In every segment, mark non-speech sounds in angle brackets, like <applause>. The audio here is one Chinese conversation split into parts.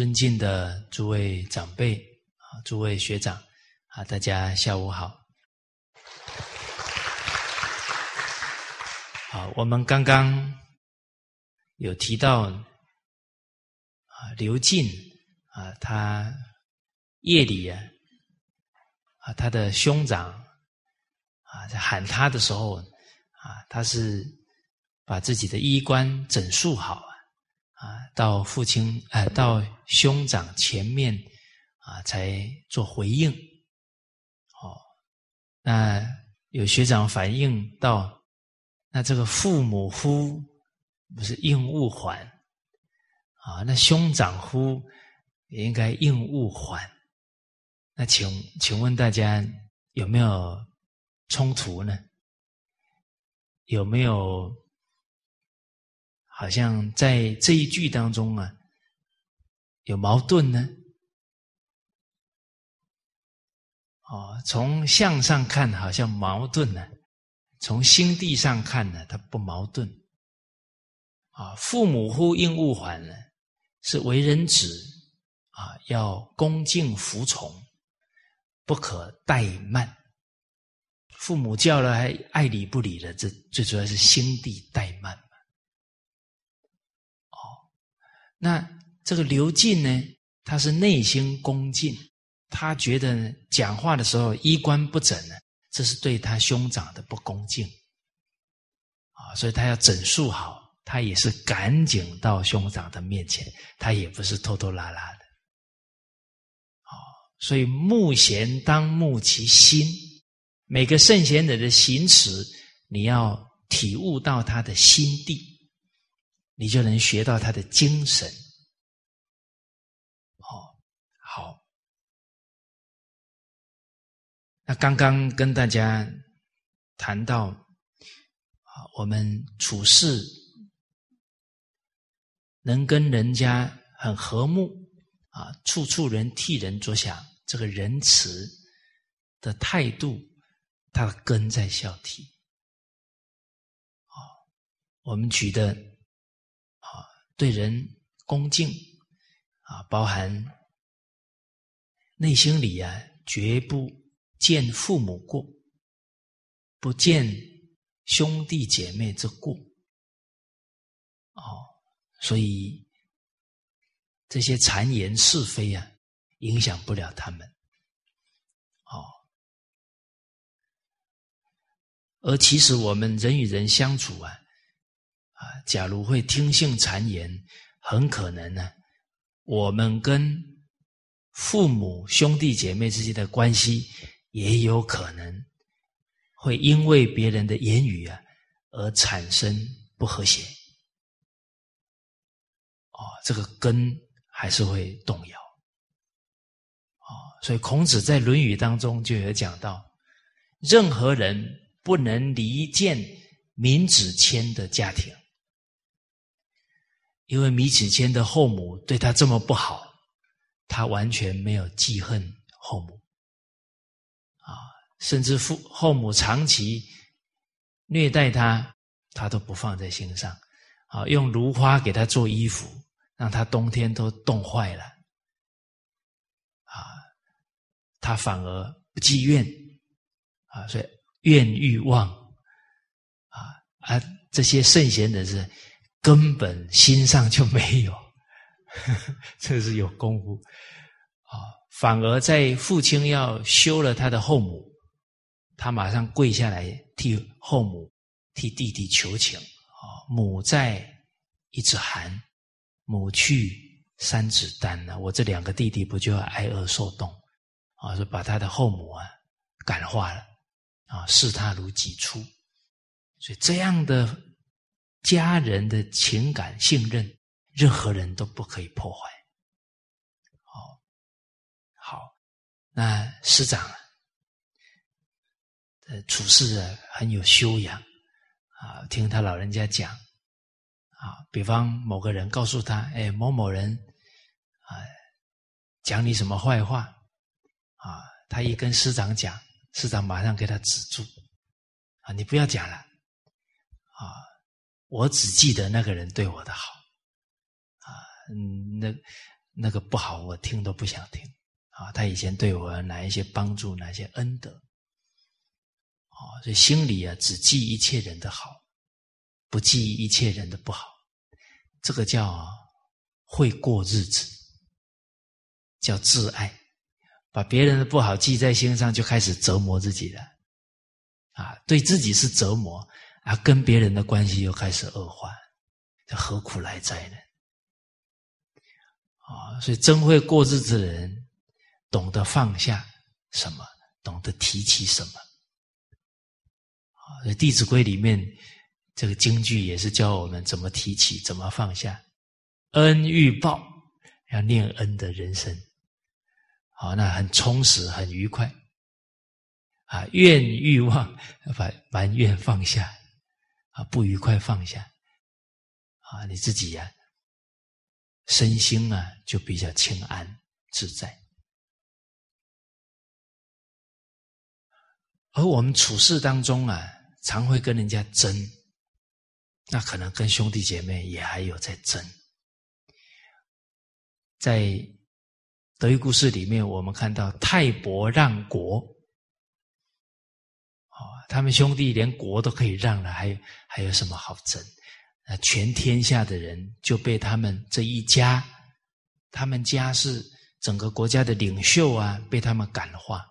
尊敬的诸位长辈啊，诸位学长啊，大家下午好。好，我们刚刚有提到啊，刘进啊，他夜里啊，啊，他的兄长啊，在喊他的时候啊，他是把自己的衣冠整束好。啊，到父亲哎，到兄长前面啊，才做回应。哦，那有学长反映到，那这个父母呼不是应勿还啊？那兄长呼也应该应勿还。那请请问大家有没有冲突呢？有没有？好像在这一句当中啊，有矛盾呢。哦，从相上看好像矛盾呢，从心地上看呢，它不矛盾。啊，父母呼应勿缓呢，是为人子啊，要恭敬服从，不可怠慢。父母叫了还爱理不理的，这最主要是心地怠慢哦。那这个刘进呢，他是内心恭敬，他觉得讲话的时候衣冠不整呢，这是对他兄长的不恭敬啊，所以他要整肃好，他也是赶紧到兄长的面前，他也不是拖拖拉拉的，哦，所以目贤当慕其心，每个圣贤者的行持，你要体悟到他的心地。你就能学到他的精神，哦，好。那刚刚跟大家谈到啊，我们处事能跟人家很和睦啊，处处人替人着想，这个仁慈的态度，它的根在孝悌。啊，我们举的。啊对人恭敬啊，包含内心里啊，绝不见父母过，不见兄弟姐妹之过。哦，所以这些谗言是非啊，影响不了他们。哦，而其实我们人与人相处啊。啊，假如会听信谗言，很可能呢，我们跟父母、兄弟姐妹之间的关系，也有可能会因为别人的言语啊，而产生不和谐。哦，这个根还是会动摇。哦，所以孔子在《论语》当中就有讲到，任何人不能离间闵子骞的家庭。因为米子谦的后母对他这么不好，他完全没有记恨后母，甚至父后母长期虐待他，他都不放在心上，啊，用芦花给他做衣服，让他冬天都冻坏了，啊，他反而不积怨，啊，所以怨欲望，啊，而这些圣贤的是。根本心上就没有，<laughs> 这是有功夫啊！反而在父亲要休了他的后母，他马上跪下来替后母、替弟弟求情啊！母在，一子寒；母去，三子丹呢？我这两个弟弟不就要挨饿受冻啊？说把他的后母啊感化了啊，视他如己出，所以这样的。家人的情感信任，任何人都不可以破坏。好，好，那师长，处事啊很有修养啊。听他老人家讲啊，比方某个人告诉他，哎，某某人啊讲你什么坏话啊，他一跟师长讲，师长马上给他止住啊，你不要讲了啊。我只记得那个人对我的好，啊，那那个不好，我听都不想听啊。他以前对我哪一些帮助，哪些恩德，哦，所以心里啊只记一切人的好，不记一切人的不好，这个叫会过日子，叫自爱。把别人的不好记在心上，就开始折磨自己了，啊，对自己是折磨，啊，跟别人的关系又开始恶化，这何苦来哉呢？啊，所以真会过日子的人，懂得放下什么，懂得提起什么。啊，《弟子规》里面这个京剧也是教我们怎么提起，怎么放下。恩欲报，要念恩的人生。好，那很充实，很愉快。啊，怨欲望，把埋怨放下，啊，不愉快放下，啊，你自己呀，身心啊，就比较清安自在。而我们处事当中啊，常会跟人家争，那可能跟兄弟姐妹也还有在争，在。德育故事里面，我们看到泰伯让国，哦，他们兄弟连国都可以让了，还还有什么好争？那全天下的人就被他们这一家，他们家是整个国家的领袖啊，被他们感化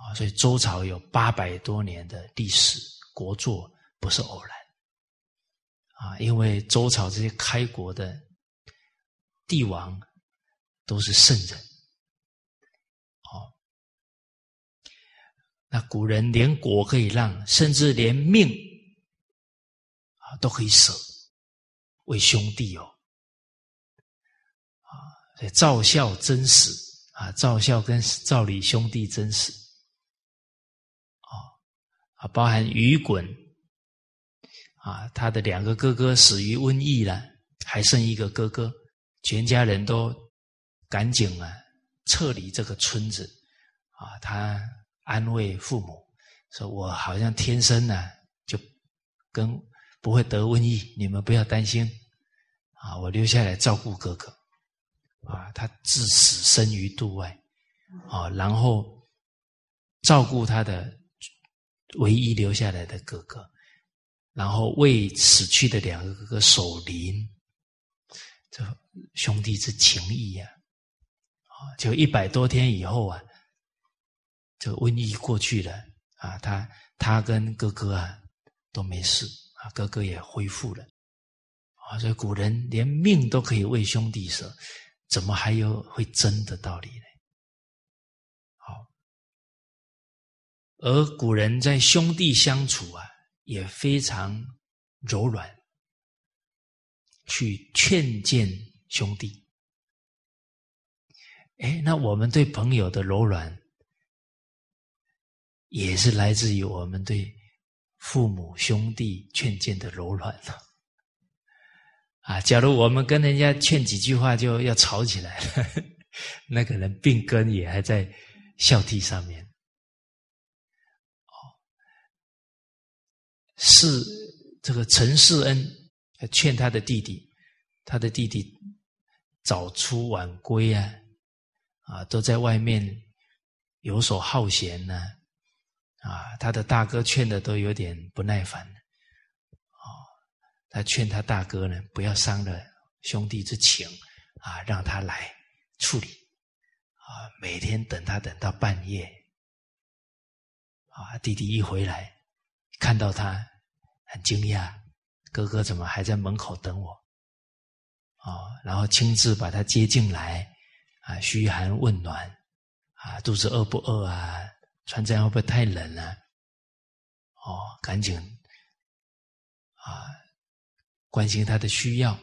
啊，所以周朝有八百多年的历史，国祚不是偶然啊，因为周朝这些开国的帝王。都是圣人，哦，那古人连国可以让，甚至连命啊都可以舍，为兄弟哦，啊，所以赵孝真死啊，赵孝跟赵李兄弟真死，啊，包含雨滚啊，他的两个哥哥死于瘟疫了，还剩一个哥哥，全家人都。赶紧啊，撤离这个村子啊！他安慰父母说：“我好像天生呢，就跟不会得瘟疫，你们不要担心啊！我留下来照顾哥哥啊！他至死生于度外啊，然后照顾他的唯一留下来的哥哥，然后为死去的两个哥哥守灵，这兄弟之情谊呀！”就一百多天以后啊，这瘟疫过去了啊，他他跟哥哥啊都没事啊，哥哥也恢复了啊，所以古人连命都可以为兄弟舍，怎么还有会争的道理呢？而古人在兄弟相处啊，也非常柔软，去劝谏兄弟。哎，那我们对朋友的柔软，也是来自于我们对父母兄弟劝谏的柔软了。啊，假如我们跟人家劝几句话就要吵起来了，<laughs> 那个人病根也还在孝悌上面。哦，是这个陈世恩劝他的弟弟，他的弟弟早出晚归啊。啊，都在外面游手好闲呢，啊，他的大哥劝的都有点不耐烦，啊，他劝他大哥呢，不要伤了兄弟之情，啊，让他来处理，啊，每天等他等到半夜，啊，弟弟一回来，看到他很惊讶，哥哥怎么还在门口等我？啊，然后亲自把他接进来。啊，嘘寒问暖，啊，肚子饿不饿啊？穿这样会不会太冷了？哦，赶紧啊，关心他的需要。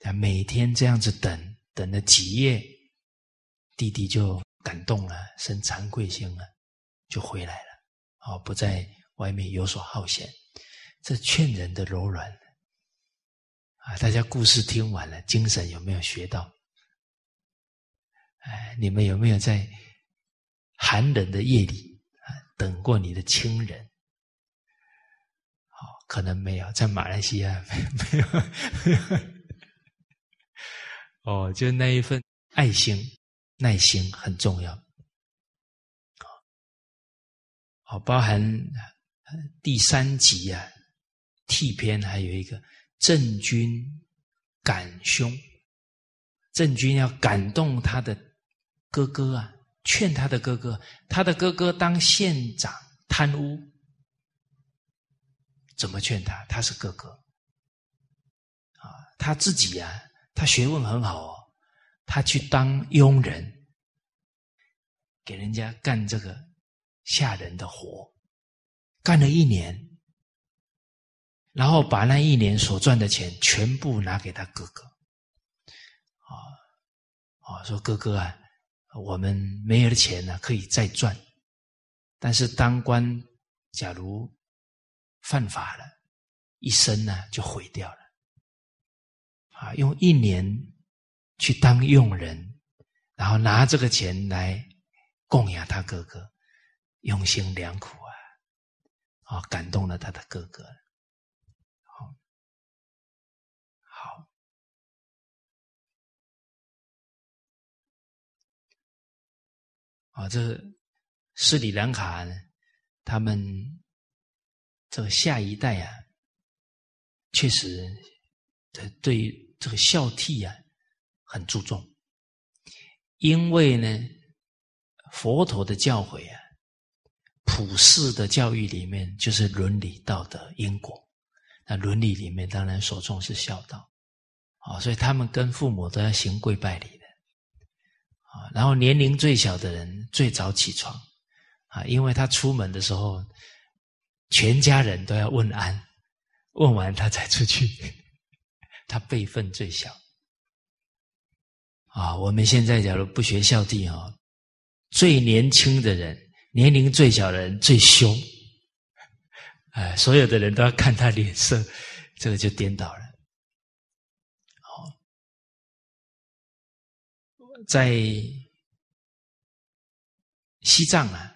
他每天这样子等，等了几夜，弟弟就感动了，生惭愧心了，就回来了。哦，不再外面游手好闲，这劝人的柔软啊！大家故事听完了，精神有没有学到？哎，你们有没有在寒冷的夜里啊等过你的亲人？好，可能没有，在马来西亚 <laughs> 没有。哦，就那一份。爱心、耐心很重要。好，包含第三集啊，替篇还有一个郑君感兄，郑君要感动他的哥哥啊，劝他的哥哥，他的哥哥当县长贪污，怎么劝他？他是哥哥啊，他自己呀，他学问很好哦。他去当佣人，给人家干这个下人的活，干了一年，然后把那一年所赚的钱全部拿给他哥哥，啊啊，说哥哥啊，我们没有了钱呢，可以再赚，但是当官假如犯法了，一生呢就毁掉了，啊，用一年。去当佣人，然后拿这个钱来供养他哥哥，用心良苦。啊！感动了他的哥哥。好，好，啊，这斯里兰卡他们这个下一代啊，确实对对这个孝悌啊。很注重，因为呢，佛陀的教诲啊，普世的教育里面就是伦理道德因果。那伦理里面当然所重视孝道，啊，所以他们跟父母都要行跪拜礼的，啊，然后年龄最小的人最早起床，啊，因为他出门的时候，全家人都要问安，问完他才出去，<laughs> 他辈分最小。啊，我们现在假如不学孝弟啊，最年轻的人，年龄最小的人最凶，哎，所有的人都要看他脸色，这个就颠倒了。好，在西藏啊，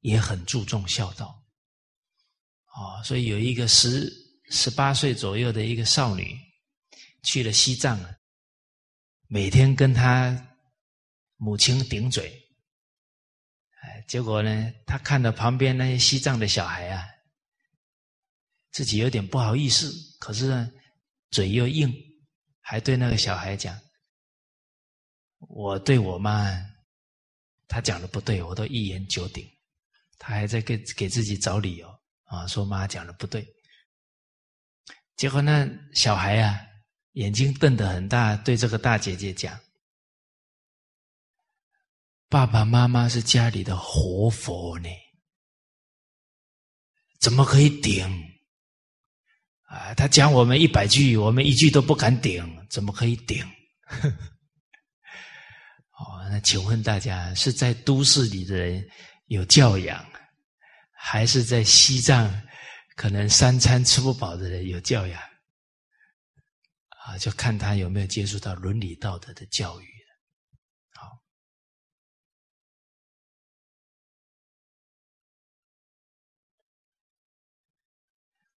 也很注重孝道，啊，所以有一个十十八岁左右的一个少女去了西藏啊。每天跟她母亲顶嘴，结果呢，他看到旁边那些西藏的小孩啊，自己有点不好意思，可是呢，嘴又硬，还对那个小孩讲：“我对我妈，他讲的不对，我都一言九鼎。”他还在给给自己找理由啊，说妈讲的不对。结果那小孩啊。眼睛瞪得很大，对这个大姐姐讲：“爸爸妈妈是家里的活佛呢，怎么可以顶？啊，他讲我们一百句，我们一句都不敢顶，怎么可以顶？” <laughs> 哦，那请问大家是在都市里的人有教养，还是在西藏可能三餐吃不饱的人有教养？啊，就看他有没有接触到伦理道德的教育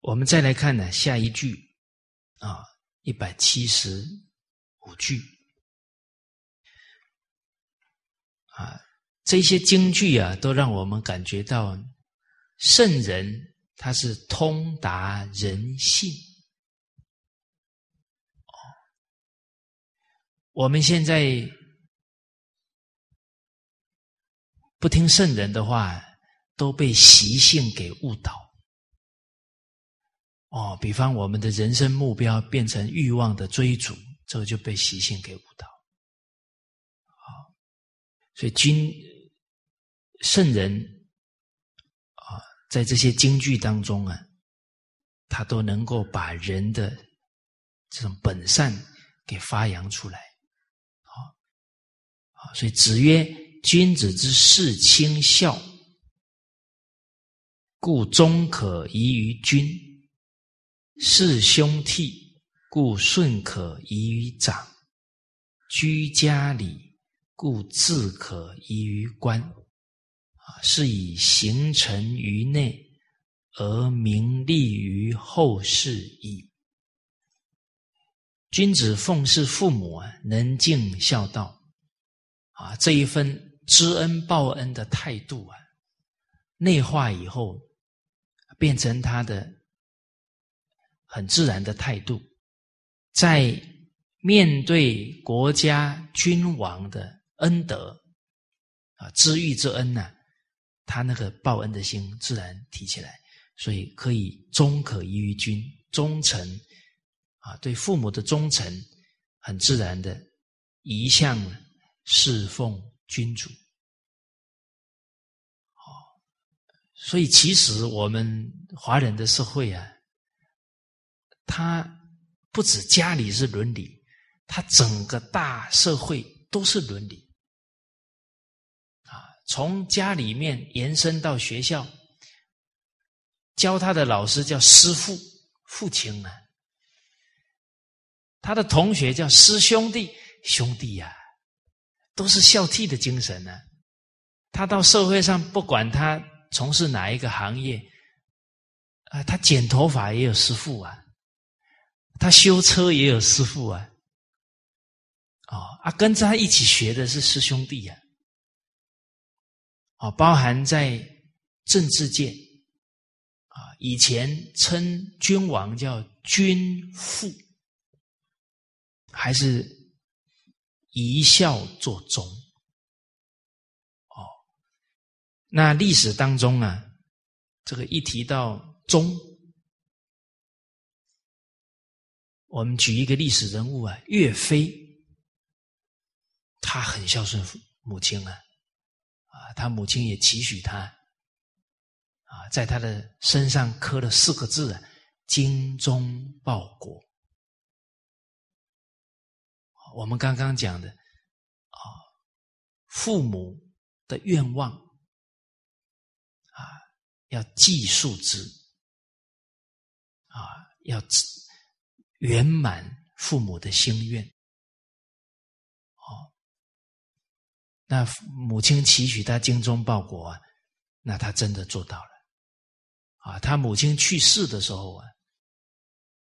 我们再来看呢，下一句啊，一百七十五句啊，这些经句啊，都让我们感觉到圣人他是通达人性。我们现在不听圣人的话，都被习性给误导。哦，比方我们的人生目标变成欲望的追逐，这个就被习性给误导。好，所以君圣人啊，在这些京剧当中啊，他都能够把人的这种本善给发扬出来。啊所以子曰：“君子之事亲孝，故忠可移于君；事兄悌，故顺可移于长；居家礼，故自可移于官。啊，是以行成于内，而名利于后世矣。君子奉事父母啊，能尽孝道。”啊，这一份知恩报恩的态度啊，内化以后，变成他的很自然的态度，在面对国家君王的恩德啊，知遇之恩呢，他那个报恩的心自然提起来，所以可以忠可依于君，忠诚啊，对父母的忠诚，很自然的一向侍奉君主。所以，其实我们华人的社会啊，他不止家里是伦理，他整个大社会都是伦理啊。从家里面延伸到学校，教他的老师叫师父、父亲啊，他的同学叫师兄弟、兄弟呀，都是孝悌的精神呢。他到社会上，不管他。从事哪一个行业啊？他剪头发也有师傅啊，他修车也有师傅啊，哦啊，跟着他一起学的是师兄弟呀，哦，包含在政治界。啊，以前称君王叫君父，还是一孝作忠。哦那历史当中啊，这个一提到忠，我们举一个历史人物啊，岳飞，他很孝顺父母亲啊，啊，他母亲也期许他，啊，在他的身上刻了四个字啊，“精忠报国”。我们刚刚讲的啊，父母的愿望啊。要记述之，啊，要圆满父母的心愿，哦，那母亲期许他精忠报国啊，那他真的做到了，啊，他母亲去世的时候啊，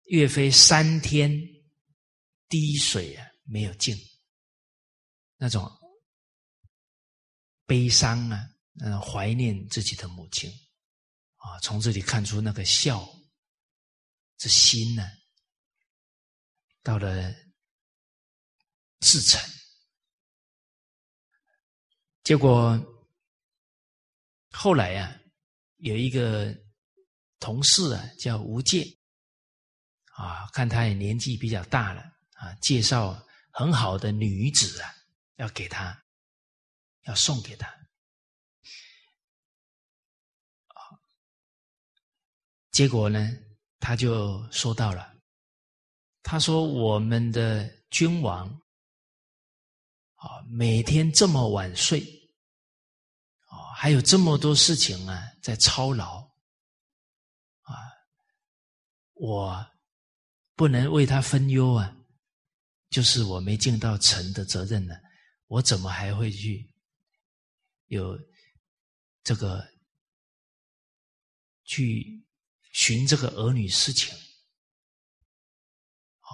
岳飞三天滴水啊没有进，那种悲伤啊，嗯，怀念自己的母亲。啊，从这里看出那个孝之心呢，到了至诚。结果后来呀，有一个同事啊，叫吴介，啊，看他也年纪比较大了啊，介绍很好的女子啊，要给他，要送给他。结果呢，他就收到了，他说：“我们的君王啊，每天这么晚睡，啊，还有这么多事情啊，在操劳，啊，我不能为他分忧啊，就是我没尽到臣的责任呢，我怎么还会去有这个去？”寻这个儿女私情，哦，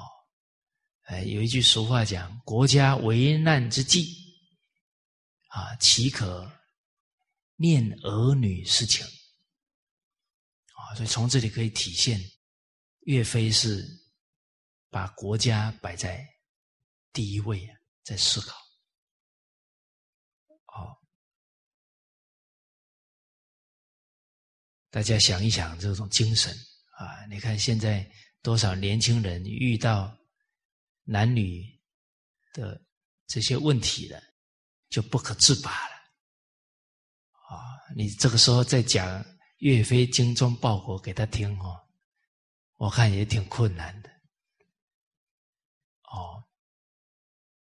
哎，有一句俗话讲：“国家危难之际，啊，岂可念儿女私情？”啊，所以从这里可以体现，岳飞是把国家摆在第一位啊，在思考。好大家想一想这种精神啊！你看现在多少年轻人遇到男女的这些问题了，就不可自拔了啊！你这个时候再讲岳飞精忠报国给他听哦，我看也挺困难的哦。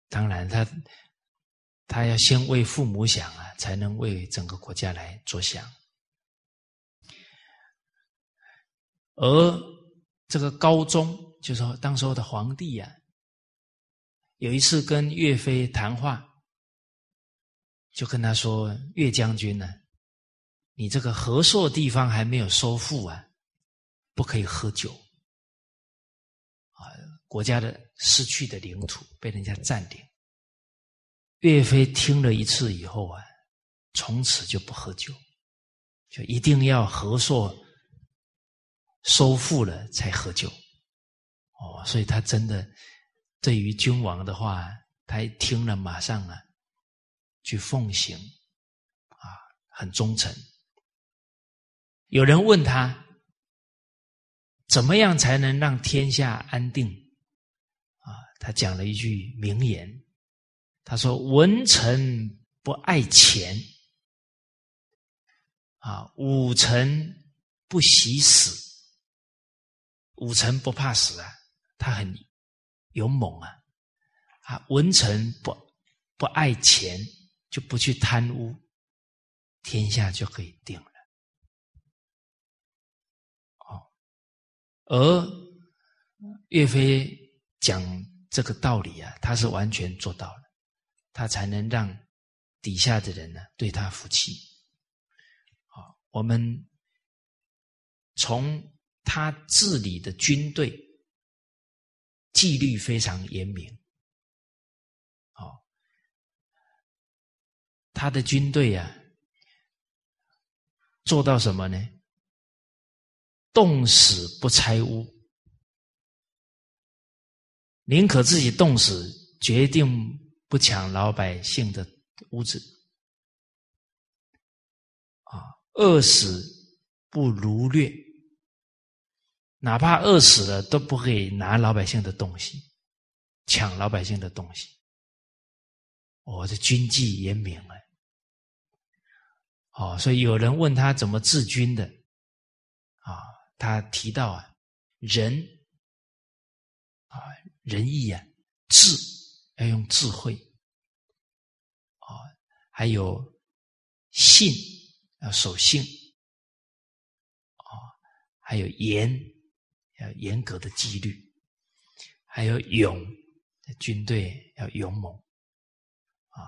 当然，他他要先为父母想啊，才能为整个国家来着想。而这个高宗，就是说当时候的皇帝呀，有一次跟岳飞谈话，就跟他说：“岳将军呢，你这个和硕地方还没有收复啊，不可以喝酒啊，国家的失去的领土被人家占领。”岳飞听了一次以后啊，从此就不喝酒，就一定要和硕收复了才喝酒。哦，所以他真的对于君王的话，他听了马上啊去奉行，啊，很忠诚。有人问他，怎么样才能让天下安定？啊，他讲了一句名言，他说：“文臣不爱钱，啊，武臣不喜死。武臣不怕死啊，他很勇猛啊，啊，文臣不不爱钱，就不去贪污，天下就可以定了。”哦而岳飞讲这个道理啊，他是完全做到了，他才能让底下的人呢对他服气。好，我们从他治理的军队纪律非常严明，好，他的军队啊做到什么呢？冻死不拆屋，宁可自己冻死，决定不抢老百姓的屋子。啊，饿死不掳掠，哪怕饿死了都不会拿老百姓的东西，抢老百姓的东西。我的军纪严明了。哦，所以有人问他怎么治军的，啊。他提到啊，仁啊，仁义啊，智要用智慧啊，还有信要守信啊，还有严要严格的纪律，还有勇，军队要勇猛啊，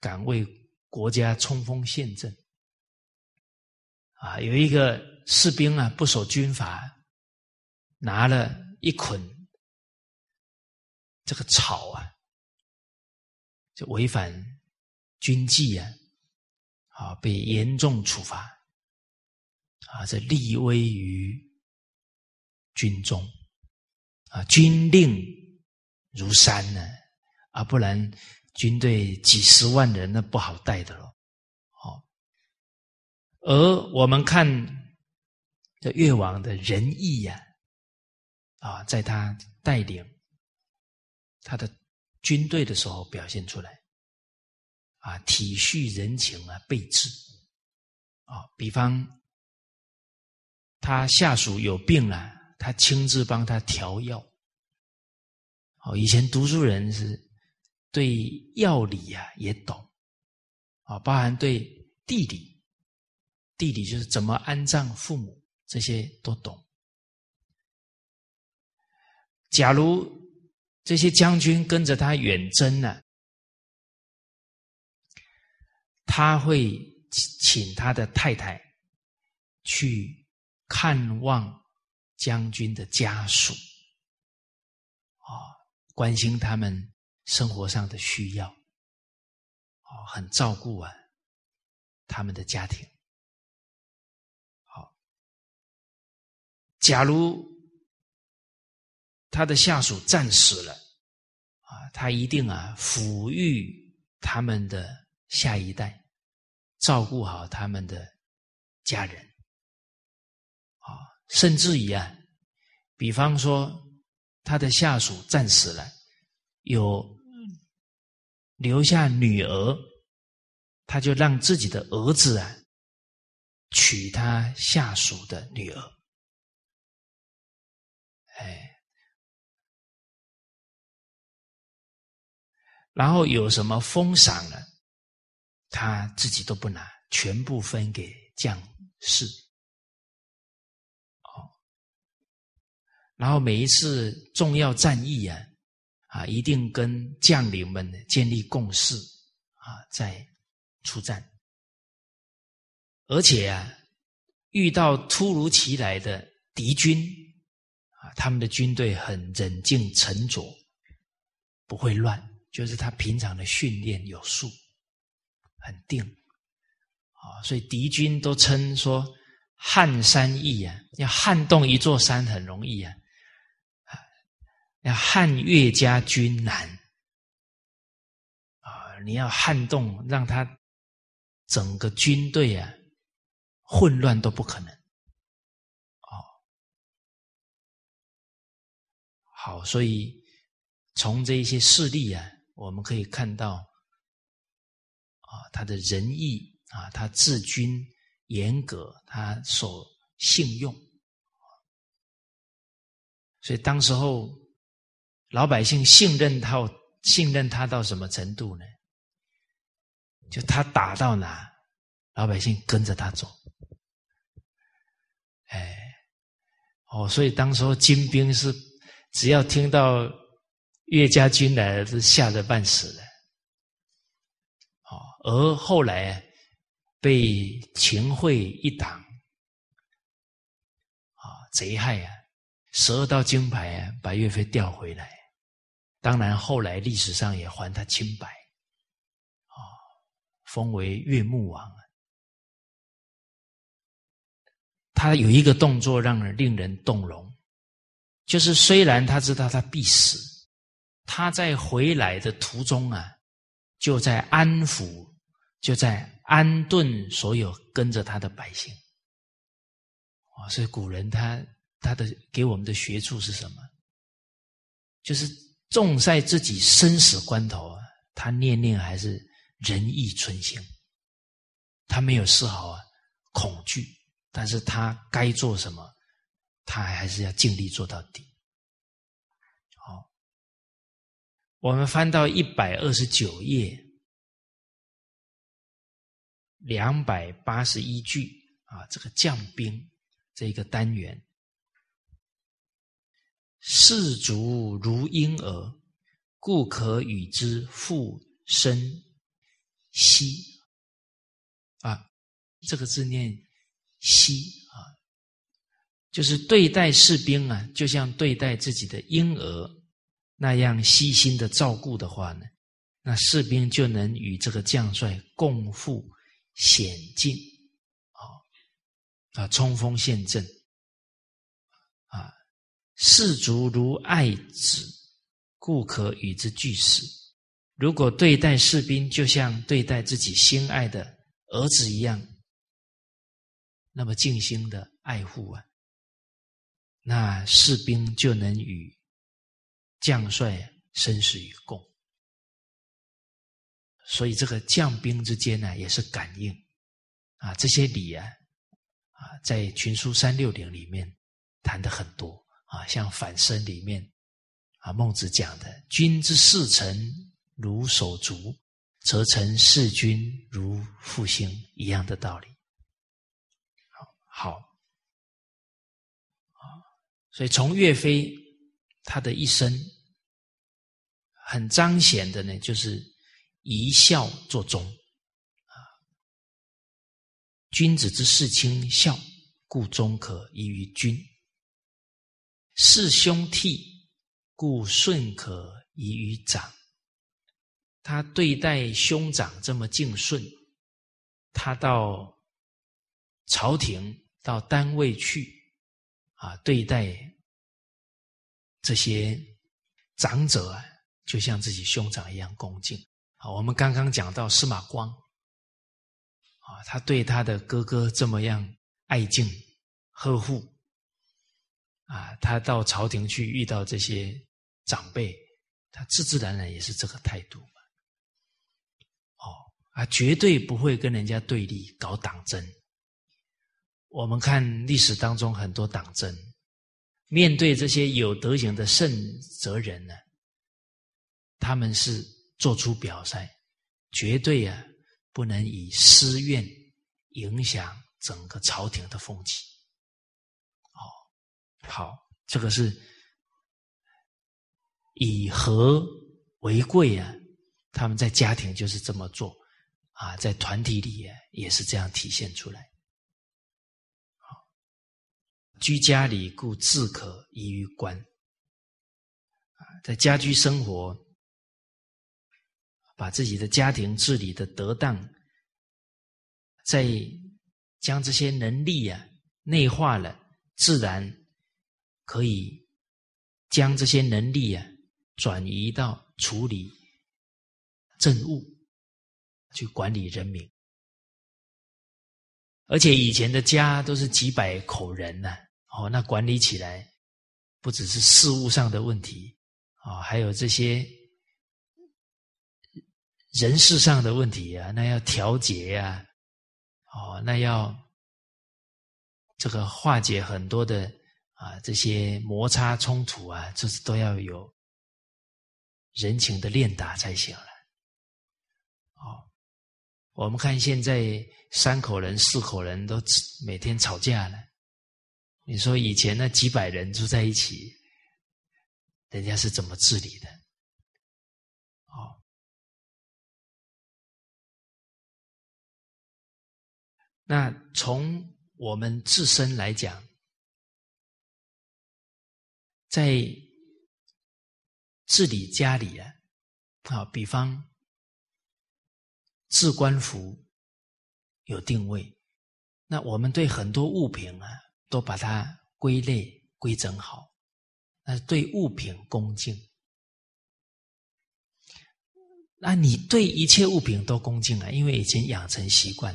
敢为国家冲锋陷阵啊，有一个。士兵啊，不守军法，拿了一捆这个草啊，就违反军纪啊，啊，被严重处罚啊，这立威于军中啊，军令如山呢，啊，不然军队几十万人那不好带的咯。好，而我们看。这越王的仁义呀，啊，在他带领他的军队的时候表现出来，啊，体恤人情啊，备至，啊，比方他下属有病了，他亲自帮他调药。哦，以前读书人是对药理呀也懂，啊，包含对地理，地理就是怎么安葬父母。这些都懂。假如这些将军跟着他远征呢，他会请他的太太去看望将军的家属，啊，关心他们生活上的需要，哦，很照顾啊他们的家庭。好假如他的下属战死了，啊，他一定啊抚育他们的下一代，照顾好他们的家人，甚至于啊，比方说他的下属战死了，有留下女儿，他就让自己的儿子啊娶他下属的女儿。哎，然后有什么封赏呢？他自己都不拿，全部分给将士。哦，然后每一次重要战役啊，啊，一定跟将领们建立共识啊，再出战。而且啊，遇到突如其来的敌军。啊，他们的军队很冷静沉着，不会乱就是他平常的训练有素，很定啊，所以敌军都称说撼山易啊，要撼动一座山很容易啊，要撼岳家军难。啊，你要撼动，让他整个军队啊混乱都不可能。哦好，所以从这一些事例啊，我们可以看到，啊，他的仁义啊，他治军严格，他守信用，所以当时候老百姓信任他，信任他到什么程度呢？就他打到哪，老百姓跟着他走，哎，哦，所以当时候金兵是。只要听到岳家军来了，都吓得半死的。哦，而后来被秦桧一党啊贼害啊，十二道金牌啊，把岳飞调回来。当然，后来历史上也还他清白，啊，封为岳穆王。他有一个动作让人令人动容。就是虽然他知道他必死，他在回来的途中啊，就在安抚，就在安顿所有跟着他的百姓。啊，所以古人他他的给我们的学处是什么？就是重在自己生死关头啊，他念念还是仁义存心，他没有丝毫啊恐惧，但是他该做什么？他还是要尽力做到底。好，我们翻到一百二十九页，两百八十一句啊，这个将兵这一个单元，士卒如婴儿，故可与之复生息。啊，这个字念息。就是对待士兵啊，就像对待自己的婴儿那样悉心的照顾的话呢，那士兵就能与这个将帅共赴险境，啊啊，冲锋陷阵，士卒如爱子，故可与之俱死。如果对待士兵就像对待自己心爱的儿子一样，那么尽心的爱护啊。那士兵就能与将帅生死与共，所以这个将兵之间呢，也是感应啊。这些礼啊，啊，在《群书三六零》里面谈的很多啊，像《反身》里面啊，孟子讲的“君之视臣如手足，则臣视君如父心”一样的道理。好好。所以，从岳飞他的一生，很彰显的呢，就是一孝作忠啊。君子之事亲孝，故忠可依于君；事兄悌，故顺可以于长。他对待兄长这么敬顺，他到朝廷、到单位去。啊，对待这些长者啊，就像自己兄长一样恭敬。啊，我们刚刚讲到司马光，啊，他对他的哥哥这么样爱敬呵护，啊，他到朝廷去遇到这些长辈，他自自然然也是这个态度嘛。哦，啊，绝对不会跟人家对立，搞党争。我们看历史当中很多党争，面对这些有德行的圣哲人呢，他们是做出表率，绝对啊不能以私怨影响整个朝廷的风气。好，这个是以和为贵啊，他们在家庭就是这么做啊，在团体里啊也是这样体现出来。居家里，故自可依于官。啊，在家居生活，把自己的家庭治理的得当，再将这些能力啊内化了，自然可以将这些能力啊转移到处理政务，去管理人民。而且以前的家都是几百口人呢，哦，那管理起来不只是事务上的问题啊，还有这些人事上的问题啊，那要调节呀，哦，那要这个化解很多的啊这些摩擦冲突啊，就是都要有人情的练达才行了，哦。我们看现在三口人、四口人都每天吵架了。你说以前那几百人住在一起，人家是怎么治理的？哦，那从我们自身来讲，在治理家里啊，啊，比方。置官服有定位，那我们对很多物品啊，都把它归类规整好，那对物品恭敬。那你对一切物品都恭敬啊，因为已经养成习惯，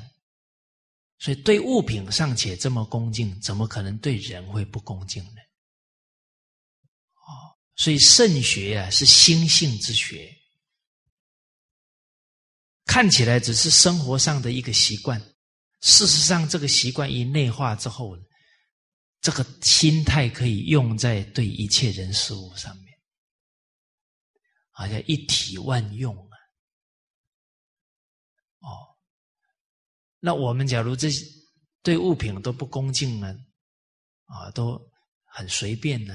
所以对物品尚且这么恭敬，怎么可能对人会不恭敬呢？所以圣学啊，是心性之学。看起来只是生活上的一个习惯，事实上，这个习惯一内化之后，这个心态可以用在对一切人事物上面，好像一体万用啊！哦，那我们假如这对物品都不恭敬呢，啊，都很随便呢，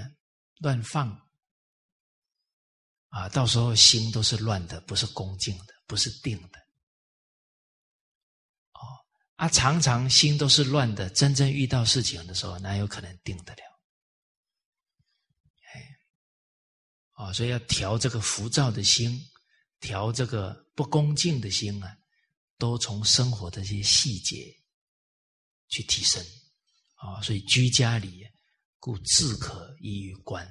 乱放，啊，到时候心都是乱的，不是恭敬的，不是定的。哦啊，常常心都是乱的，真正遇到事情的时候，哪有可能定得了？哎，啊，所以要调这个浮躁的心，调这个不恭敬的心啊，都从生活的一些细节去提升。啊，所以居家里，故自可依于观。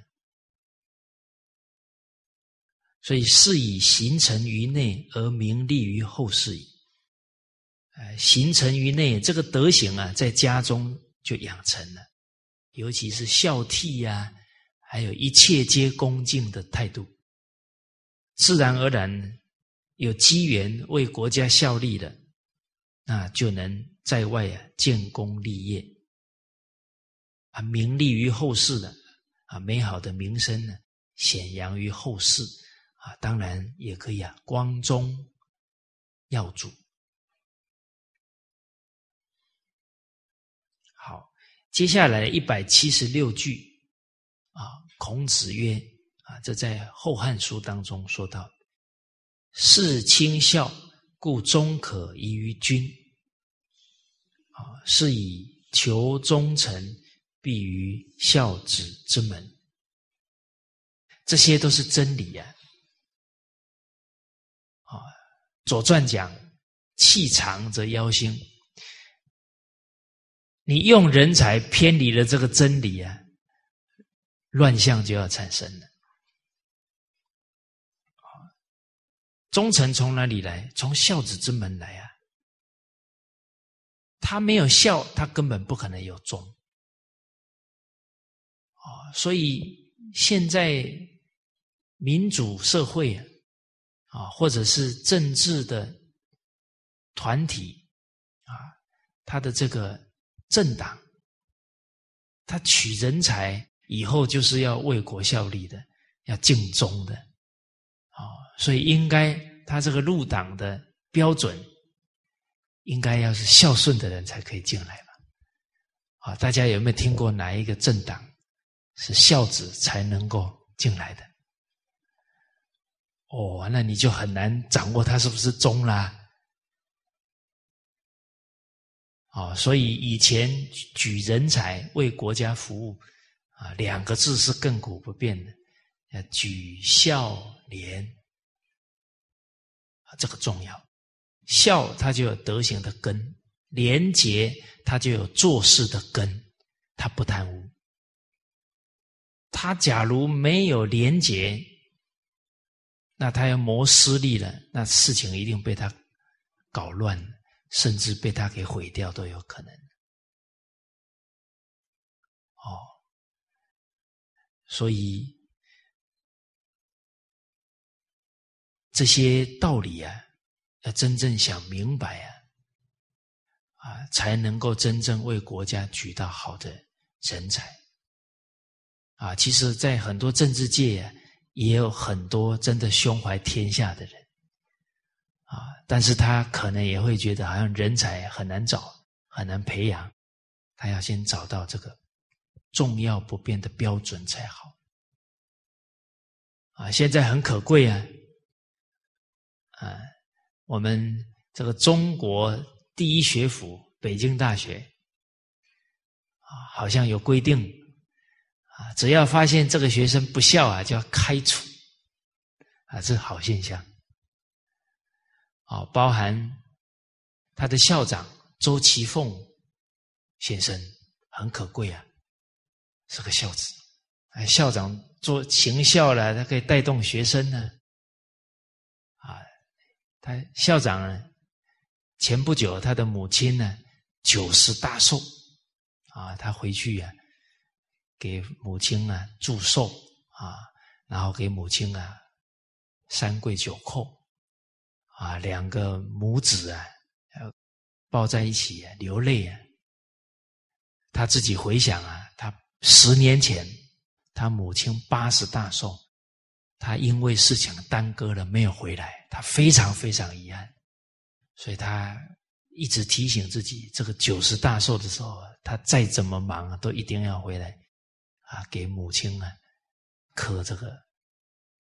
所以是以形成于内，而名利于后世矣。形成于内，这个德行啊，在家中就养成了，尤其是孝悌呀，还有一切皆恭敬的态度，自然而然有机缘为国家效力的，那就能在外啊建功立业，啊名利于后世的啊美好的名声呢显扬于后世。啊，当然也可以啊光宗耀祖。好接下来一百七十六句啊，孔子曰：“啊，这在《后汉书》当中说到，事亲孝，故忠可依于君。啊，是以求忠臣，必于孝子之门。这些都是真理呀。啊，《左传》讲，气长则妖星。”你用人才偏离了这个真理啊，乱象就要产生了。忠臣从哪里来？从孝子之门来啊！他没有孝，他根本不可能有忠。啊，所以现在民主社会啊，啊，或者是政治的团体啊，他的这个。政党，他取人才以后就是要为国效力的，要尽忠的，啊，所以应该他这个入党的标准，应该要是孝顺的人才可以进来嘛，啊，大家有没有听过哪一个政党是孝子才能够进来的？哦，那你就很难掌握他是不是忠啦。啊，所以以前举人才为国家服务，啊，两个字是亘古不变的，要举孝廉。这个重要。孝他就有德行的根，廉洁他就有做事的根，他不贪污。他假如没有廉洁，那他要谋私利了，那事情一定被他搞乱，甚至被他给毁掉都有可能。哦，所以这些道理啊。要真正想明白啊，啊，才能够真正为国家举到好的人才。啊，其实，在很多政治界啊，也有很多真的胸怀天下的人，啊，但是他可能也会觉得好像人才很难找，很难培养，他要先找到这个重要不变的标准才好。啊，现在很可贵啊，啊。我们这个中国第一学府北京大学啊，好像有规定啊，只要发现这个学生不孝啊，就要开除啊，这是好现象。啊，包含他的校长周其凤先生很可贵啊，是个孝子。哎，校长做行孝了，他可以带动学生呢。啊他校长呢？前不久，他的母亲呢九十大寿啊，他回去啊，给母亲啊祝寿啊，然后给母亲啊三跪九叩啊，两个母子啊抱在一起啊流泪啊。他自己回想啊，他十年前他母亲八十大寿。他因为事情耽搁了，没有回来，他非常非常遗憾，所以他一直提醒自己：这个九十大寿的时候，他再怎么忙，都一定要回来啊，给母亲啊磕这个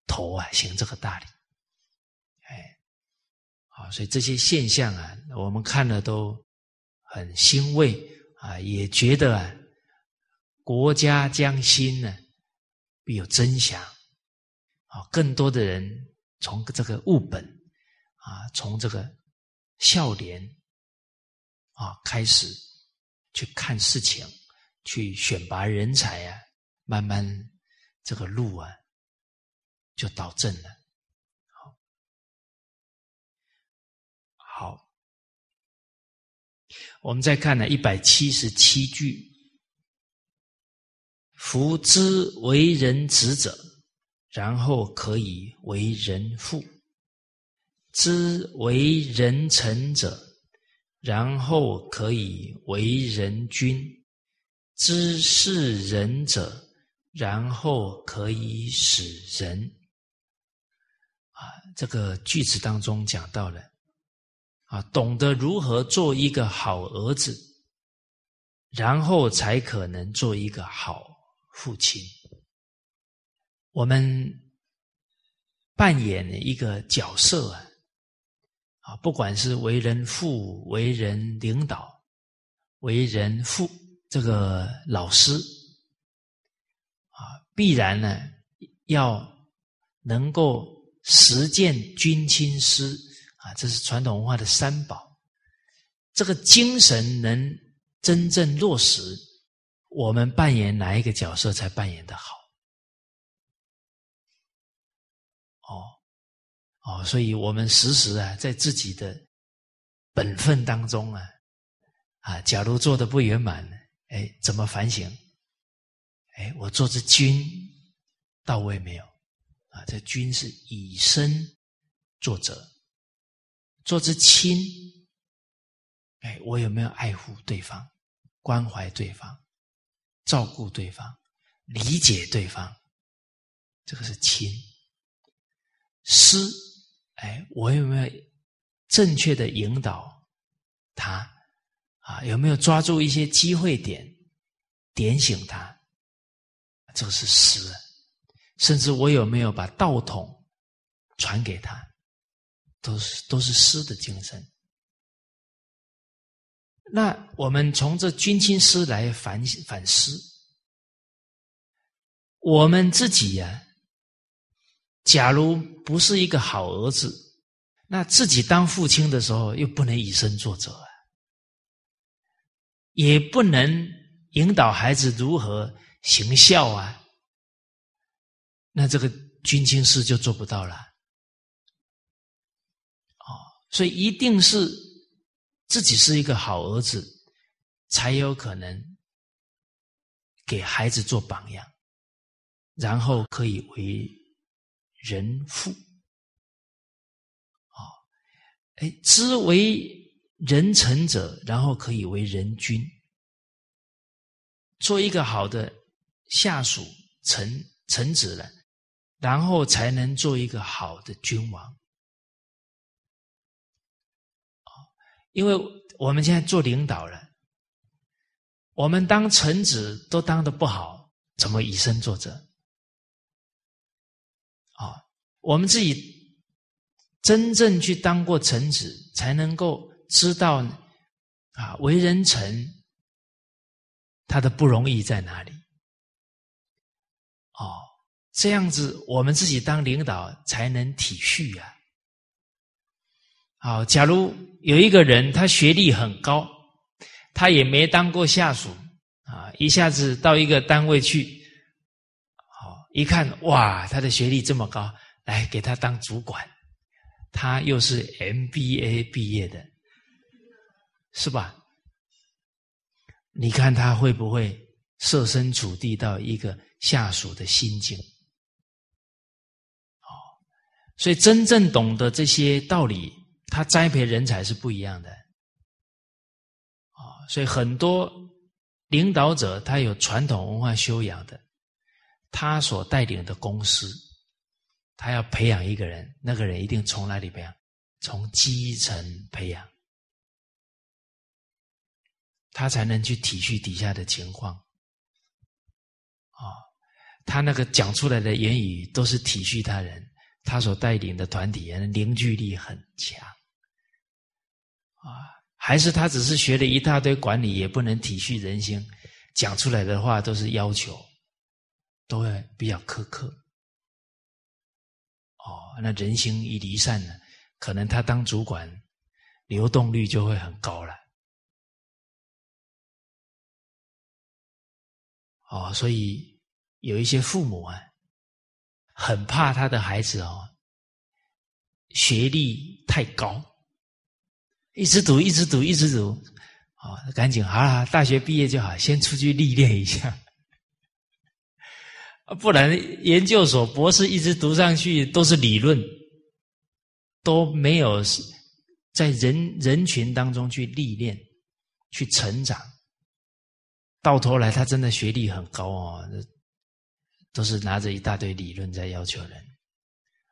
头啊，行这个大礼。哎，好，所以这些现象啊，我们看了都很欣慰啊，也觉得啊，国家将兴呢，必有真祥。啊，更多的人从这个物本啊，从这个笑脸啊开始去看事情，去选拔人才啊，慢慢这个路啊就导正了。好，好，我们再看呢一百七十七句：夫知为人子者。然后可以为人父，知为人臣者，然后可以为人君；知是人者，然后可以使人。啊，这个句子当中讲到了，啊，懂得如何做一个好儿子，然后才可能做一个好父亲。我们扮演一个角色啊，啊，不管是为人父、为人领导、为人父，这个老师，必然呢要能够实践君亲师啊，这是传统文化的三宝。这个精神能真正落实，我们扮演哪一个角色才扮演的好？哦，哦所以我们时时啊，在自己的本分当中啊，啊，假如做的不圆满，哎，怎么反省？哎，我做这君到位没有？啊，这君是以身作则，做这亲，哎，我有没有爱护对方、关怀对方、照顾对方、理解对方？这个是亲，师。哎，我有没有正确的引导他？啊，有没有抓住一些机会点，点醒他？这个是师，甚至我有没有把道统传给他？都是都是师的精神。那我们从这君亲师来反反思，我们自己呀。假如不是一个好儿子，那自己当父亲的时候，又不能以身作则啊，也不能引导孩子如何行孝啊，那这个君亲事就做不到了。哦，所以一定是自己是一个好儿子，才有可能给孩子做榜样，然后可以为人父。哦哎，知为人臣者，然后可以为人君，做一个好的下属臣臣子了，然后才能做一个好的君王。因为我们现在做领导了，我们当臣子都当的不好，怎么以身作则？啊，我们自己。真正去当过臣子，才能够知道啊，为人臣他的不容易在哪里。这样子我们自己当领导才能体恤呀。好，假如有一个人他学历很高，他也没当过下属啊，一下子到一个单位去，好一看哇，他的学历这么高，来给他当主管。他又是 MBA 毕业的，是吧？你看他会不会设身处地到一个下属的心境？所以真正懂得这些道理，他栽培人才是不一样的。啊，所以很多领导者他有传统文化修养的，他所带领的公司。他要培养一个人，那个人一定从哪里培养？从基层培养，他才能去体恤底下的情况。啊，他那个讲出来的言语都是体恤他人，他所带领的团体人凝聚力很强。啊，还是他只是学了一大堆管理，也不能体恤人心，讲出来的话都是要求，都会比较苛刻。哦那人心一离散呢，可能他当主管，流动率就会很高了。哦，所以有一些父母啊，很怕他的孩子哦，学历太高，一直读，一直读，一直读，哦，赶紧好了，大学毕业就好，先出去历练一下。<laughs> 不然，研究所博士一直读上去都是理论，都没有在人人群当中去历练、去成长。到头来，他真的学历很高哦，都是拿着一大堆理论在要求人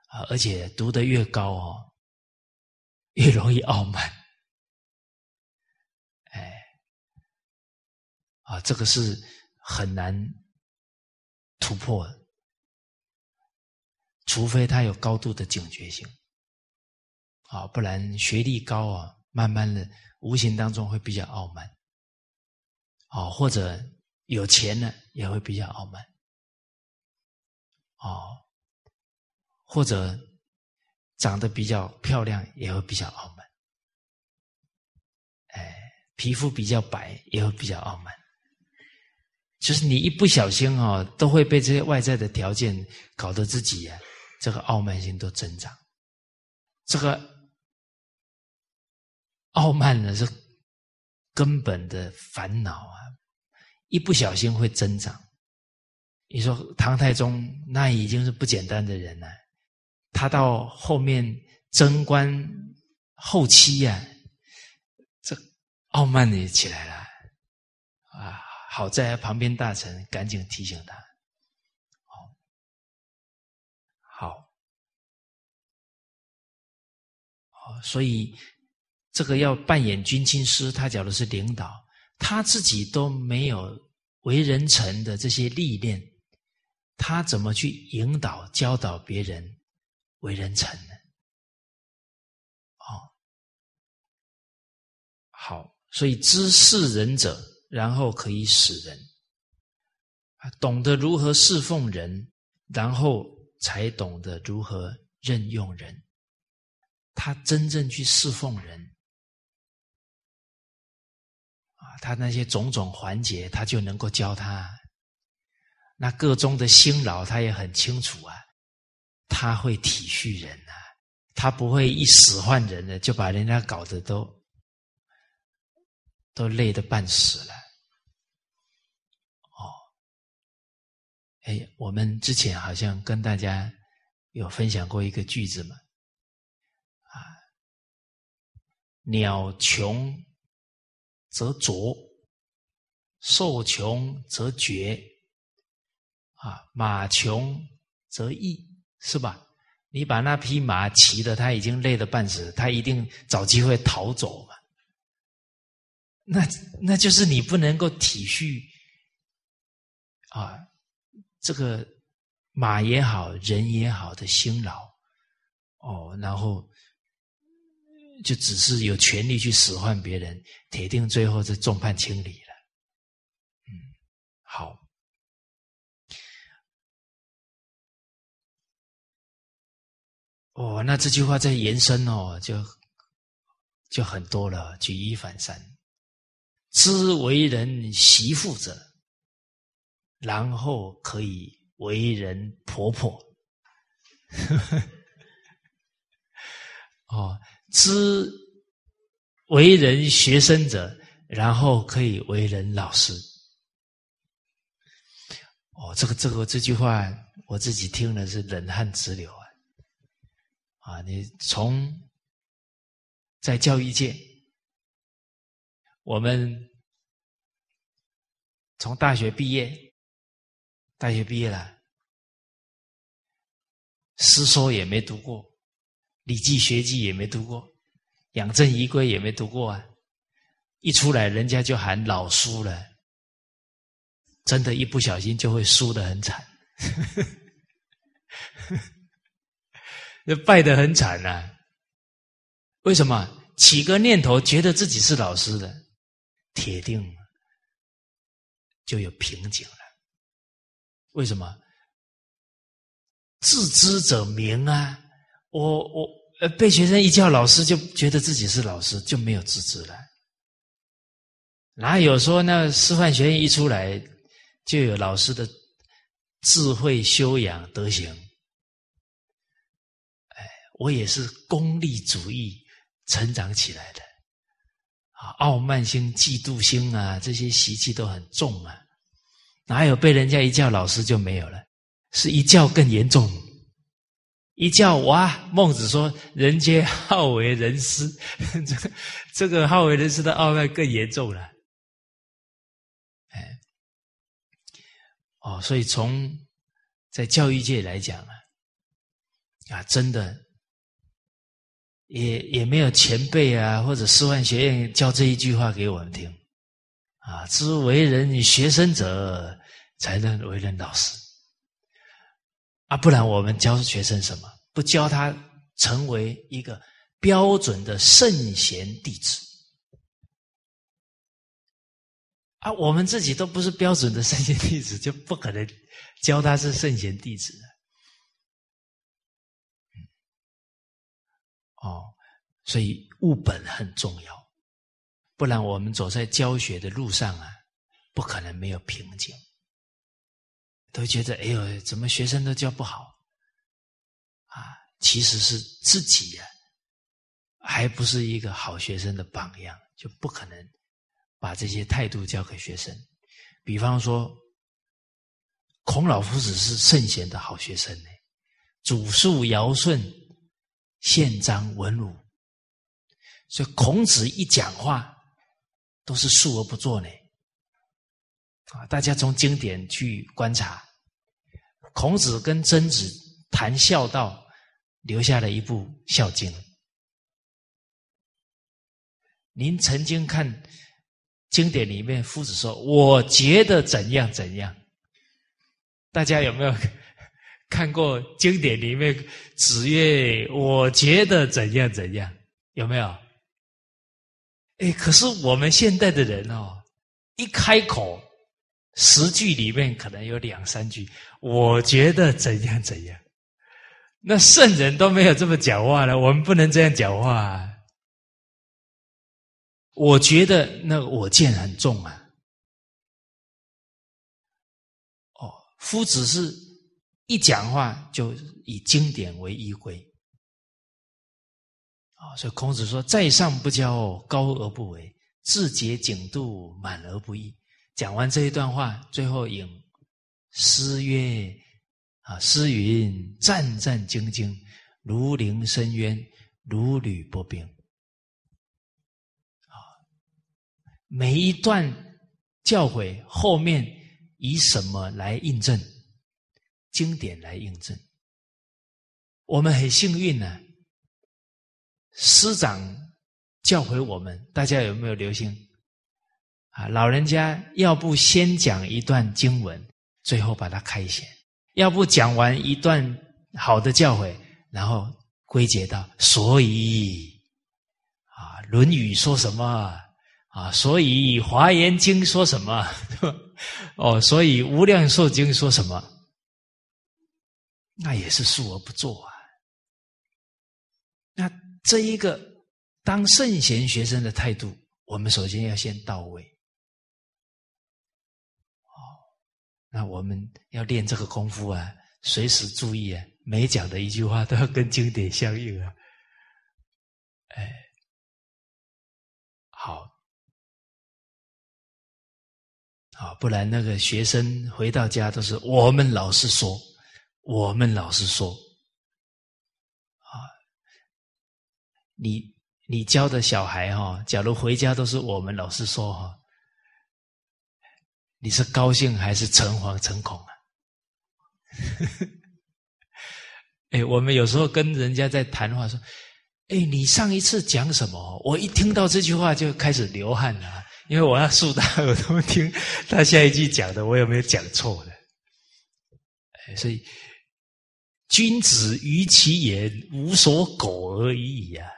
啊！而且读得越高哦，越容易傲慢。哎，啊，这个是很难。突破的，除非他有高度的警觉性，啊，不然学历高啊，慢慢的无形当中会比较傲慢，啊，或者有钱呢也会比较傲慢，哦，或者长得比较漂亮也会比较傲慢，哎，皮肤比较白也会比较傲慢。就是你一不小心哦，都会被这些外在的条件搞得自己啊，这个傲慢心都增长。这个傲慢呢是根本的烦恼啊，一不小心会增长。你说唐太宗那已经是不简单的人了，他到后面贞观后期呀，这傲慢也起来了啊。好在旁边大臣赶紧提醒他，好，好，所以这个要扮演军亲师，他讲的是领导，他自己都没有为人臣的这些历练，他怎么去引导教导别人为人臣呢？好，好，所以知事人者。然后可以使人，懂得如何侍奉人，然后才懂得如何任用人。他真正去侍奉人啊，他那些种种环节，他就能够教他。那个中的辛劳，他也很清楚啊。他会体恤人呐，他不会一使唤人呢，就把人家搞得都都累得半死了。哦，哎，我们之前好像跟大家有分享过一个句子嘛。啊鸟穷则啄，兽穷则绝，啊，马穷则逸，是吧？你把那匹马骑的，他已经累得半死，他一定找机会逃走嘛。那那就是你不能够体恤啊，这个马也好，人也好的辛劳哦，然后。就只是有权利去使唤别人，铁定最后是众叛亲离了。嗯，好。哦，那这句话在延伸哦，就就很多了。举一反三，知为人媳妇者，然后可以为人婆婆。<laughs> 哦。知为人学生者，然后可以为人老师。哦，这个这个这句话，我自己听了是冷汗直流啊！你从在教育界，我们从大学毕业，大学毕业了，诗说也没读过。礼记学记也没读过，养正遗规也没读过啊！一出来，人家就喊老输了，真的，一不小心就会输得很惨，败得很惨呐！为什么？起个念头，觉得自己是老师的，铁定就有瓶颈了。为什么？自知者明啊！我我呃，被学生一叫老师，就觉得自己是老师，就没有自知了。哪有说那师范学院一出来就有老师的智慧修养德行？我也是功利主义成长起来的，啊，傲慢心、嫉妒心啊，这些习气都很重啊。哪有被人家一叫老师就没有了？是一叫更严重。一叫哇，孟子说：“人皆好为人师。”这个这个好为人师的傲慢更严重了。哎，哦，所以从在教育界来讲啊，啊，真的也也没有前辈啊，或者师范学院教这一句话给我们听啊，知为人学生者，才能为人老师。啊，不然我们教学生什么？不教他成为一个标准的圣贤弟子啊！我们自己都不是标准的圣贤弟子，就不可能教他是圣贤弟子。哦，所以务本很重要，不然我们走在教学的路上啊，不可能没有瓶颈。都觉得哎呦，怎么学生都教不好啊？其实是自己呀，还不是一个好学生的榜样，就不可能把这些态度教给学生。比方说，孔老夫子是圣贤的好学生呢，祖述尧舜，宪章文武，所以孔子一讲话都是述而不作呢。啊，大家从经典去观察。孔子跟曾子谈孝道，留下了一部《孝经》。您曾经看经典里面，夫子说：“我觉得怎样怎样。”大家有没有看过经典里面子曰：“我觉得怎样怎样？”有没有？哎，可是我们现代的人哦，一开口。十句里面可能有两三句，我觉得怎样怎样，那圣人都没有这么讲话了，我们不能这样讲话啊。我觉得那我见很重啊。哦，夫子是一讲话就以经典为依归。啊，所以孔子说：“在上不骄，高而不为，自节景度，满而不溢。”讲完这一段话，最后引诗曰：“啊，诗云：‘战战兢兢，如临深渊，如履薄冰。’啊，每一段教诲后面以什么来印证？经典来印证。我们很幸运呢，师长教诲我们，大家有没有留心？啊，老人家要不先讲一段经文，最后把它开显；要不讲完一段好的教诲，然后归结到所以啊，《论语》说什么啊？所以《华严经》说什么？<laughs> 哦，所以《无量寿经》说什么？那也是述而不作啊。那这一个当圣贤学生的态度，我们首先要先到位。哦那我们要练这个功夫啊，随时注意啊，每讲的一句话都要跟经典相应啊。哎，好，好，不然那个学生回到家都是我们老师说，我们老师说，啊，你你教的小孩哈，假如回家都是我们老师说哈。你是高兴还是诚惶诚恐啊？<laughs> 哎，我们有时候跟人家在谈话说：“哎，你上一次讲什么？”我一听到这句话就开始流汗了，因为我要竖大耳朵听他下一句讲的，我有没有讲错的？哎，所以君子于其言无所苟而已呀，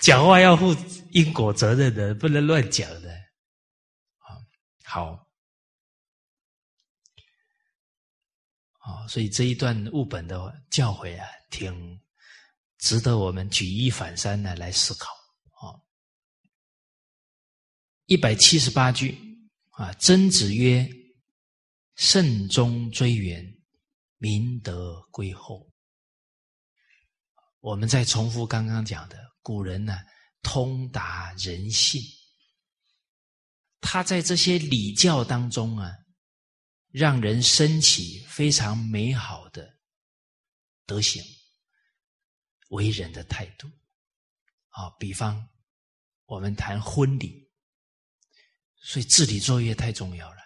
讲话要负因果责任的，不能乱讲的。啊，好。啊，所以这一段物本的教诲啊，挺值得我们举一反三的来思考。啊，一百七十八句啊，曾子曰：“慎终追远，明德归厚。”我们再重复刚刚讲的，古人呢通达人性，他在这些礼教当中啊。让人升起非常美好的德行、为人的态度啊！比方我们谈婚礼，所以治理作业太重要了。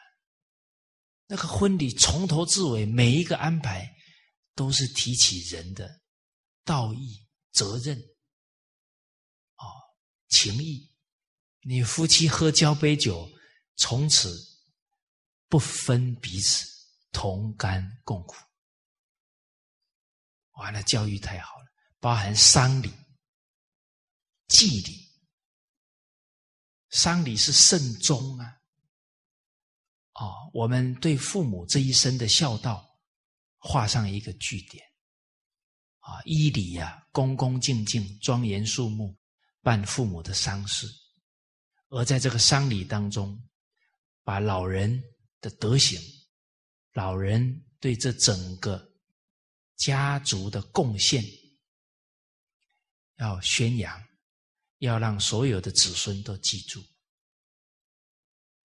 那个婚礼从头至尾每一个安排，都是提起人的道义、责任、啊情义。你夫妻喝交杯酒，从此。不分彼此，同甘共苦。完了，教育太好了，包含丧礼、祭礼。丧礼是慎终啊，哦，我们对父母这一生的孝道画上一个句点。啊，依礼呀，恭恭敬敬、庄严肃穆办父母的丧事，而在这个丧礼当中，把老人。的德行，老人对这整个家族的贡献要宣扬，要让所有的子孙都记住，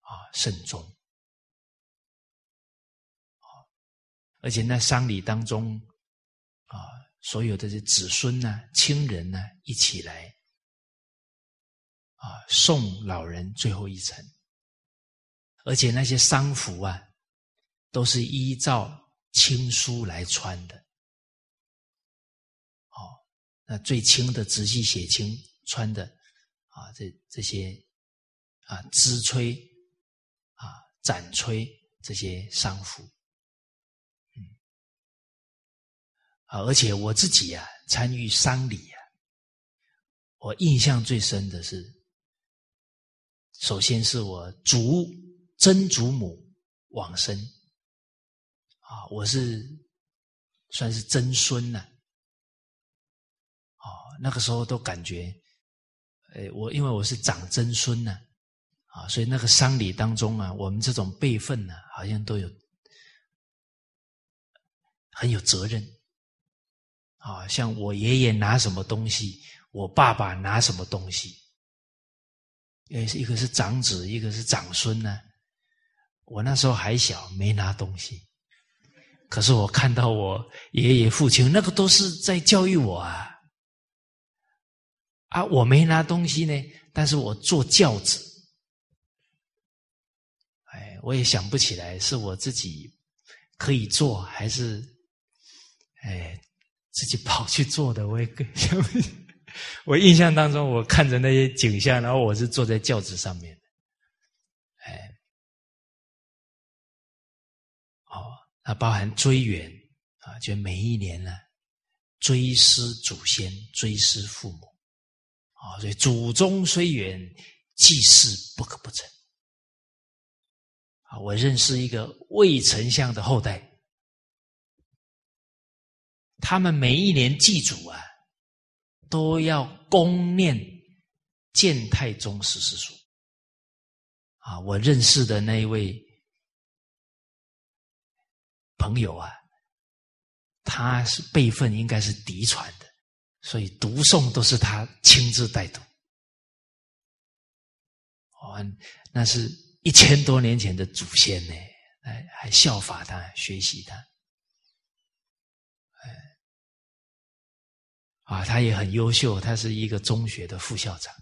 啊，慎终，啊，而且在丧礼当中，所有的这子孙呢、亲人呢，一起来，啊，送老人最后一程。而且那些丧服啊，都是依照亲书来穿的。哦，那最轻的直系血亲穿的啊，这这些啊，支吹啊，展吹这些丧服，啊，而且我自己啊，参与丧礼啊，我印象最深的是，首先是我祖。曾祖母往生，啊，我是算是曾孙呢，那个时候都感觉，呃，我因为我是长曾孙呢，啊，所以那个丧礼当中啊，我们这种辈分呢，好像都有很有责任，啊，像我爷爷拿什么东西，我爸爸拿什么东西，呃，一个是长子，一个是长孙呢，我那时候还小，没拿东西。可是我看到我爷爷父亲，那个都是在教育我啊，啊，我没拿东西呢，但是我坐轿子，哎，我也想不起来是我自己可以坐，还是哎自己跑去做的，我也跟。<laughs> 我印象当中，我看着那些景象，然后我是坐在轿子上面。的。哎，哦，它，包含追远啊，就每一年呢，追思祖先，追思父母，啊，所以祖宗虽远，祭祀不可不成。啊，我认识一个魏丞相的后代，他们每一年祭祖啊，都要恭念建太宗十四书。啊，我认识的那一位。朋友啊，他是辈分应该是嫡传的，所以读诵都是他亲自带读。哦，那是一千多年前的祖先呢，哎，还效法他，学习他。哎，啊，他也很优秀，他是一个中学的副校长。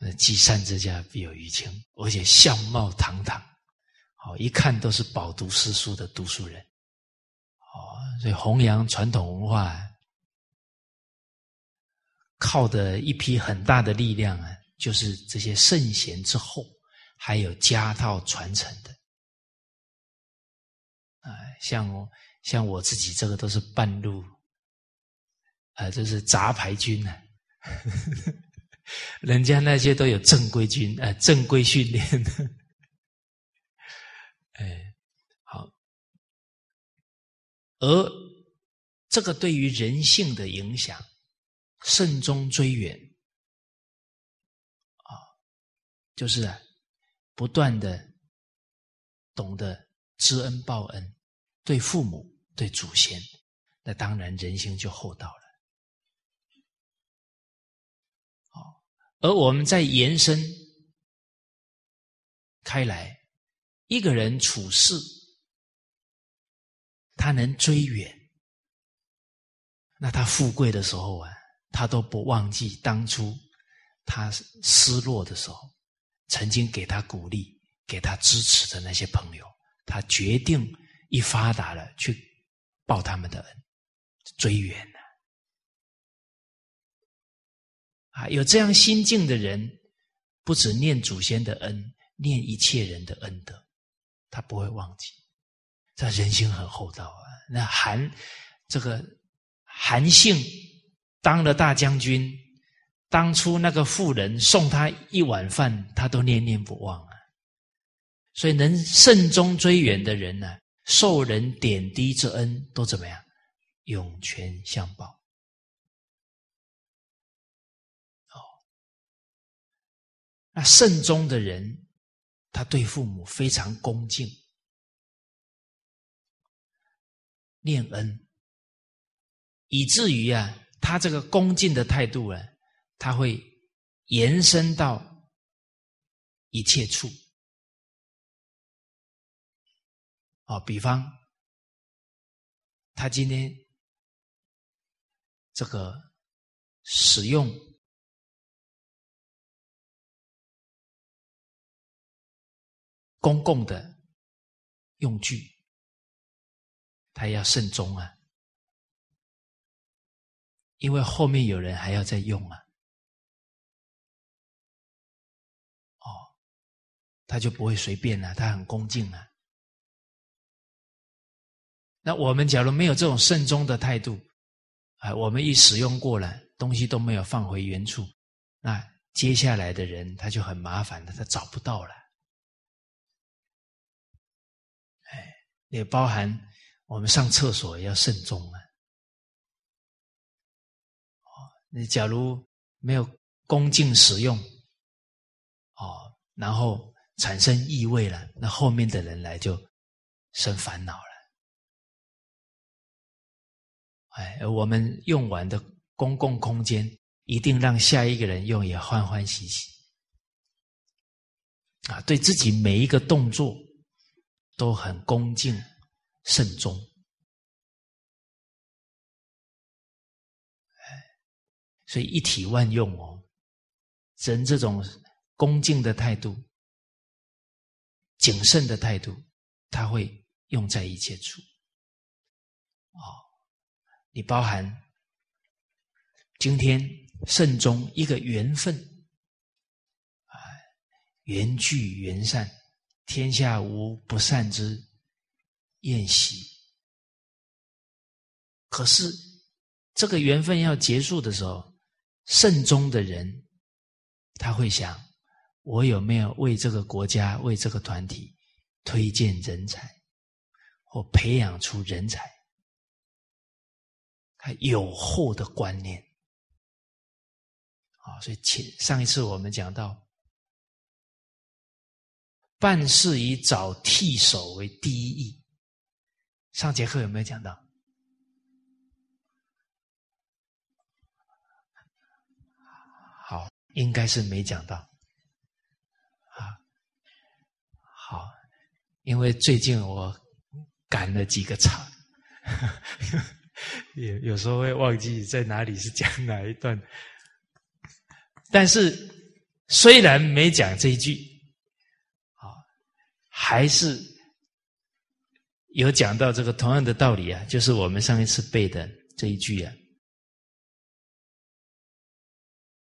呃，积善之家必有余庆，而且相貌堂堂。哦，一看都是饱读诗书的读书人，哦，所以弘扬传统文化，靠的一批很大的力量啊，就是这些圣贤之后，还有家道传承的，啊，像像我自己这个都是半路，啊，这是杂牌军呢，<laughs> 人家那些都有正规军，呃，正规训练的。<laughs> 哎，好。而这个对于人性的影响，慎终追远啊，就是不断的懂得知恩报恩，对父母、对祖先，那当然人性就厚道了。而我们在延伸开来。一个人处事，他能追远，那他富贵的时候啊，他都不忘记当初他失落的时候，曾经给他鼓励、给他支持的那些朋友。他决定一发达了去报他们的恩，追远啊，有这样心境的人，不止念祖先的恩，念一切人的恩德。他不会忘记，这人心很厚道啊。那韩这个韩信当了大将军，当初那个妇人送他一碗饭，他都念念不忘啊。所以能慎终追远的人呢，受人点滴之恩都怎么样？涌泉相报。那慎终的人。他对父母非常恭敬，念恩，以至于啊，他这个恭敬的态度啊，他会延伸到一切处。哦，比方他今天这个使用。公共的用具，他要慎重啊，因为后面有人还要再用啊。哦，他就不会随便了，他很恭敬啊。那我们假如没有这种慎重的态度，啊，我们一使用过了，东西都没有放回原处，那接下来的人他就很麻烦了，他找不到了。也包含我们上厕所也要慎重啊！哦，你假如没有恭敬使用，哦，然后产生异味了，那后面的人来就生烦恼了。哎，我们用完的公共空间，一定让下一个人用也欢欢喜喜。啊，对自己每一个动作都很恭敬、慎重。所以一体万用哦，人这种恭敬的态度、谨慎的态度，他会用在一切处。哦，你包含今天慎终一个缘分啊，缘聚缘散，天下无不散之宴席。可是这个缘分要结束的时候。慎终的人，他会想：我有没有为这个国家、为这个团体推荐人才，或培养出人才？他有后的观念啊！所以前上一次我们讲到，办事以找替手为第一义。上节课有没有讲到？好应该是没讲到，啊，好，因为最近我赶了几个场，<laughs> 有有时候会忘记在哪里是讲哪一段，但是虽然没讲这一句，还是有讲到这个同样的道理啊，就是我们上一次背的这一句啊。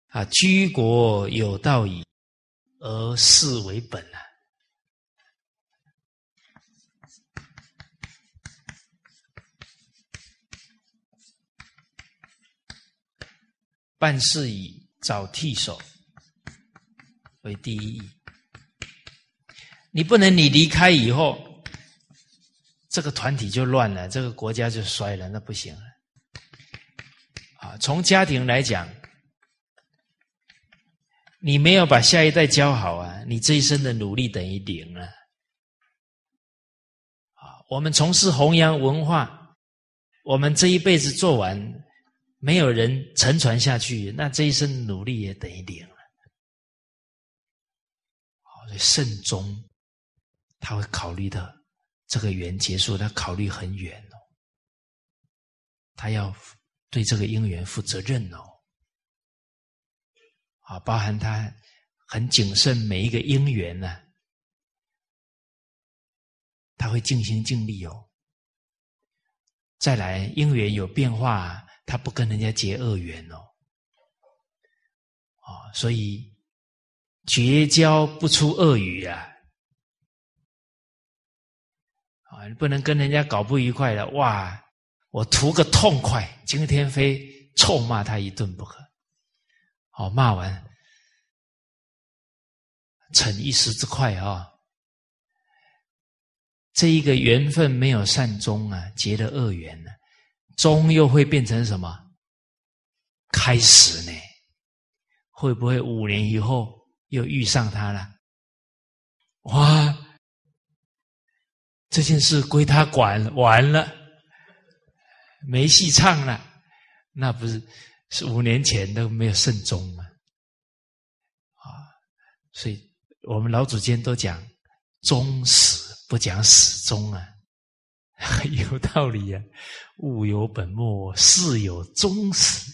啊，居国有道矣，而事为本啊！办事以找替手为第一义。你不能，你离开以后，这个团体就乱了，这个国家就衰了，那不行了。啊，从家庭来讲。你没有把下一代教好啊，你这一生的努力等于零了。啊，我们从事弘扬文化，我们这一辈子做完，没有人承传下去，那这一生努力也等于零了。好，所以慎终，他会考虑的这个缘结束，他考虑很远哦，他要对这个因缘负责任哦。啊，包含他很谨慎每一个因缘呢，他会尽心尽力哦。再来因缘有变化，他不跟人家结恶缘哦。啊，所以绝交不出恶语啊。啊，你不能跟人家搞不愉快的哇！我图个痛快，今天非臭骂他一顿不可。哦，骂完，逞一时之快啊！这一个缘分没有善终啊，结了恶缘呢，终又会变成什么？开始呢？会不会五年以后又遇上他了？哇！这件事归他管完了，没戏唱了，那不是？是五年前都没有慎终嘛，啊，所以我们老祖先都讲终始，不讲始终啊，<laughs> 有道理啊。物有本末，事有终始，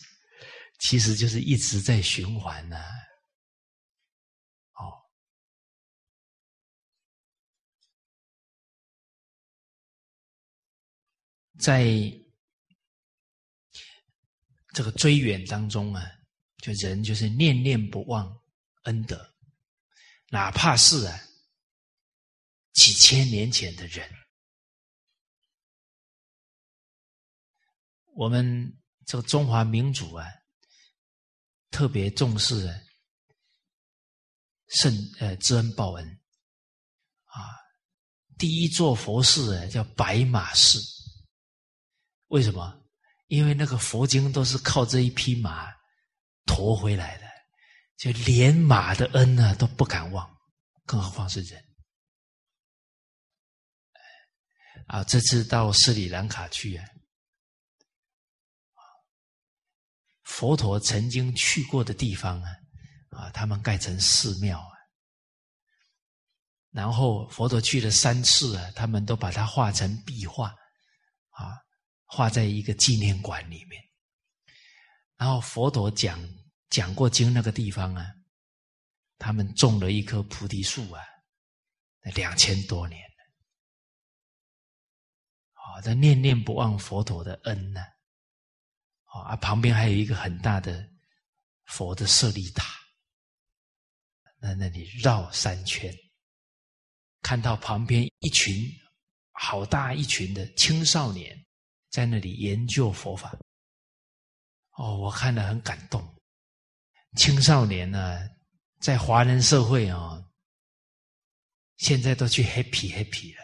其实就是一直在循环呢。在。这个追远当中啊，就人就是念念不忘恩德，哪怕是啊几千年前的人，我们这个中华民族啊，特别重视啊圣呃知恩报恩啊，第一座佛寺啊叫白马寺，为什么？因为那个佛经都是靠这一匹马驮回来的，就连马的恩呢都不敢忘，更何况是人。啊，这次到斯里兰卡去啊，佛陀曾经去过的地方啊，啊，他们盖成寺庙啊，然后佛陀去了三次啊，他们都把它画成壁画，啊，画在一个纪念馆里面。然后佛陀讲讲过经那个地方啊，他们种了一棵菩提树啊，两千多年。啊，这念念不忘佛陀的恩呢，啊，旁边还有一个很大的佛的舍利塔，在那里绕三圈，看到旁边一群好大一群的青少年在那里研究佛法，哦，我看了很感动。青少年呢，在华人社会啊，现在都去 happy happy 了。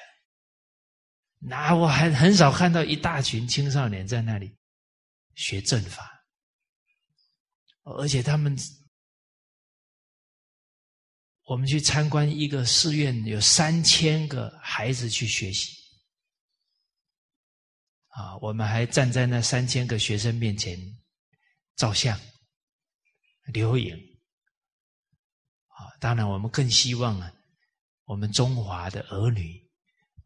那我还很少看到一大群青少年在那里学正法，而且他们，我们去参观一个寺院，有三千个孩子去学习，啊，我们还站在那三千个学生面前照相、留影，啊，当然我们更希望啊，我们中华的儿女。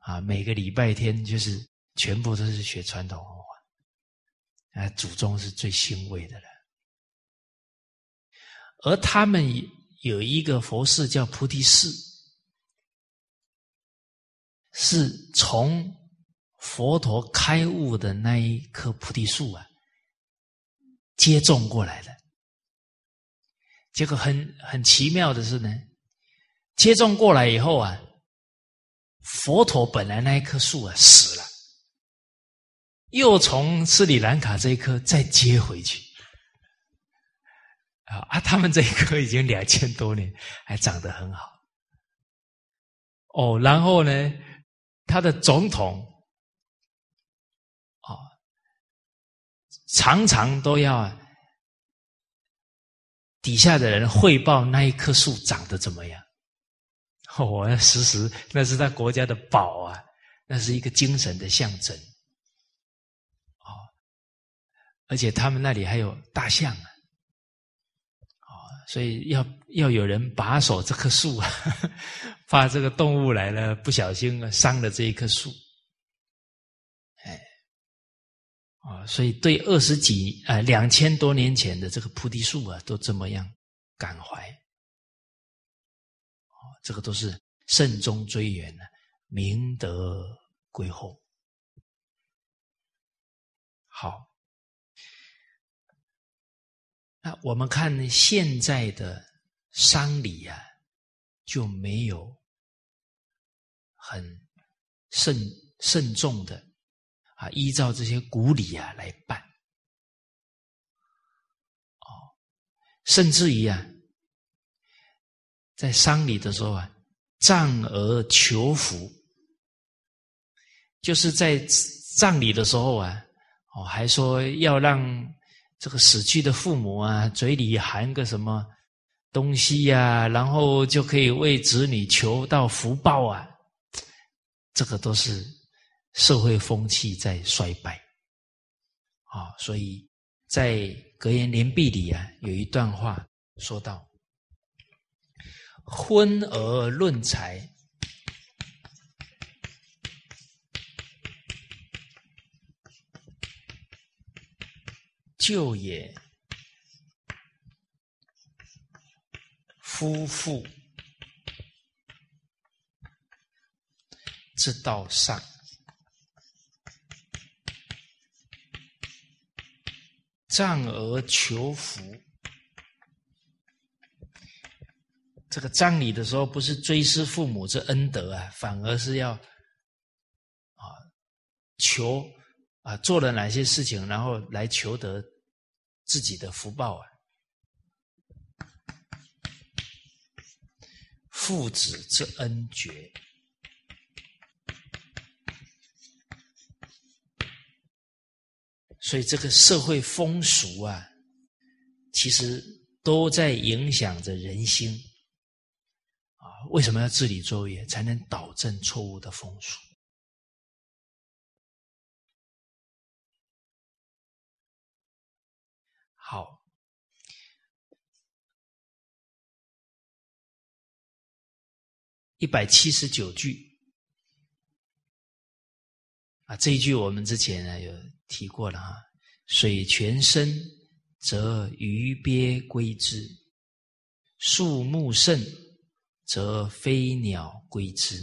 啊，每个礼拜天就是全部都是学传统文化，啊，祖宗是最欣慰的了。而他们有一个佛寺叫菩提寺，是从佛陀开悟的那一棵菩提树啊接种过来的。结果很很奇妙的是呢，接种过来以后啊。佛陀本来那一棵树啊死了，又从斯里兰卡这一棵再接回去，啊啊！他们这一棵已经两千多年，还长得很好。哦，然后呢，他的总统，啊，常常都要底下的人汇报那一棵树长得怎么样。我时时，那是他国家的宝啊，那是一个精神的象征，哦，而且他们那里还有大象啊，哦，所以要要有人把守这棵树啊，<laughs> 怕这个动物来了不小心伤了这一棵树，啊，所以对二十几啊两千多年前的这个菩提树啊，都这么样感怀。啊这个都是慎终追远的，明德归厚。好，那我们看现在的丧礼啊，就没有很慎慎重的啊，依照这些古礼啊来办。哦，甚至于啊。在丧礼的时候啊，葬而求福，就是在葬礼的时候啊，哦，还说要让这个死去的父母啊，嘴里含个什么东西呀，然后就可以为子女求到福报啊。这个都是社会风气在衰败啊，所以在格言联璧里啊，有一段话说到。婚而论财，就也；夫妇之道上，葬而求福。这个葬礼的时候，不是追思父母之恩德啊，反而是要啊求啊做了哪些事情，然后来求得自己的福报啊。父子之恩绝，所以这个社会风俗啊，其实都在影响着人心。啊，为什么要治理作业，才能导正错误的风俗？好，一百七十九句。啊，这一句我们之前呢有提过了啊。水泉深，则鱼鳖归之；树木盛，则飞鸟归之；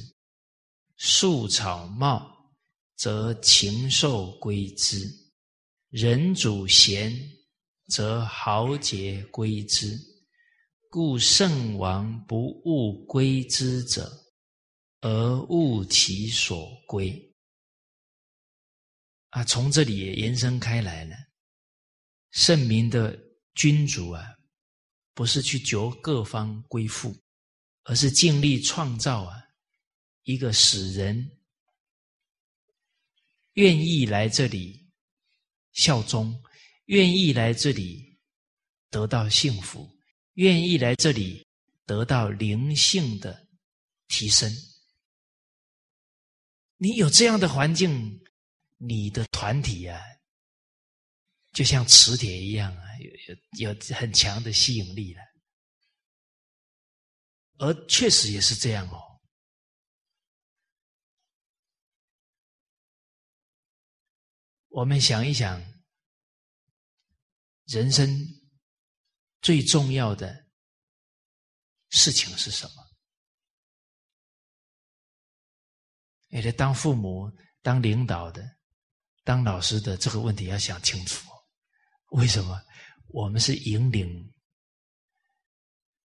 树草茂，则禽兽归之；人主贤，则豪杰归之。故圣王不务归之者，而务其所归。啊，从这里也延伸开来了。圣明的君主啊，不是去求各方归附，而是尽力创造啊一个使人愿意来这里效忠，愿意来这里得到幸福，愿意来这里得到灵性的提升。你有这样的环境。你的团体啊，就像磁铁一样啊，有有有很强的吸引力了。而确实也是这样哦。我们想一想，人生最重要的事情是什么？也得当父母、当领导的。当老师的这个问题要想清楚，为什么我们是引领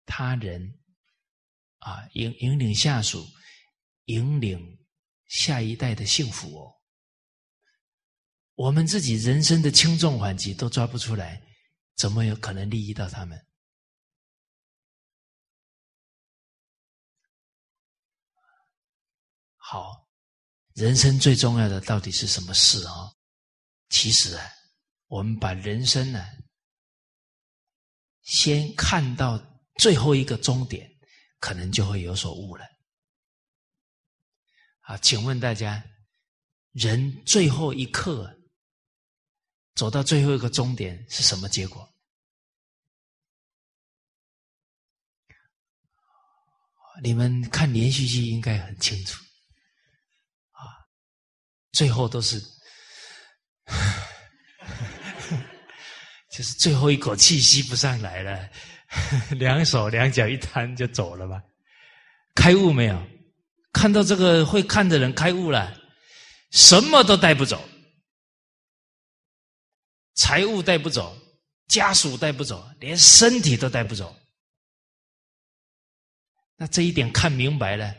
他人啊，引引领下属，引领下一代的幸福哦？我们自己人生的轻重缓急都抓不出来，怎么有可能利益到他们？好。人生最重要的到底是什么事啊？其实啊，我们把人生呢，先看到最后一个终点，可能就会有所悟了。啊，请问大家，人最后一刻走到最后一个终点是什么结果？你们看连续剧应该很清楚。最后都是，<laughs> 就是最后一口气吸不上来了，<laughs> 两手两脚一摊就走了吧？开悟没有？看到这个会看的人开悟了，什么都带不走，财物带不走，家属带不走，连身体都带不走。那这一点看明白了。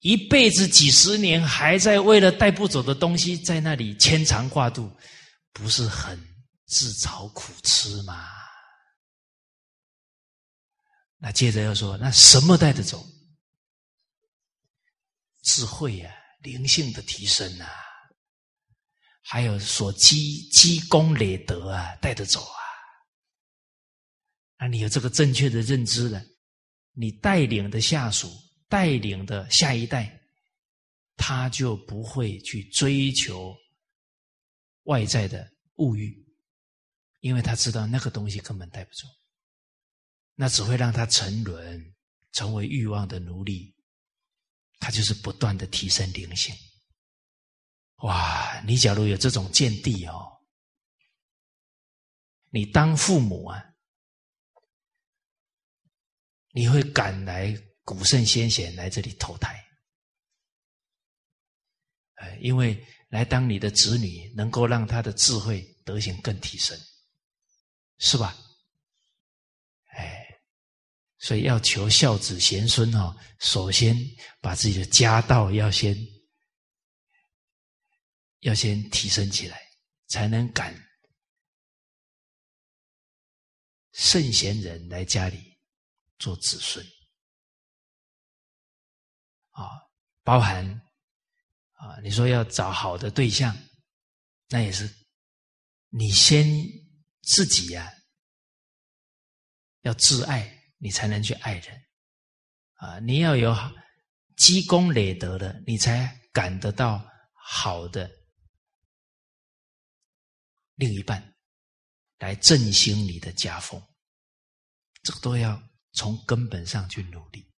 一辈子几十年还在为了带不走的东西在那里牵肠挂肚，不是很自找苦吃吗？那接着要说，那什么带得走？智慧呀，灵性的提升啊，还有所积积功累德啊，带得走啊。那你有这个正确的认知了，你带领的下属。带领的下一代，他就不会去追求外在的物欲，因为他知道那个东西根本带不走，那只会让他沉沦，成为欲望的奴隶。他就是不断的提升灵性。哇，你假如有这种见地哦，你当父母啊，你会赶来。古圣先贤来这里投胎，哎，因为来当你的子女，能够让他的智慧德行更提升，是吧？哎，所以要求孝子贤孙哦，首先把自己的家道要先要先提升起来，才能赶圣贤人来家里做子孙。啊，包含啊，你说要找好的对象，那也是你先自己呀，要自爱，你才能去爱人。啊，你要有积功累德的，你才感得到好的另一半来振兴你的家风。这个都要从根本上去努力。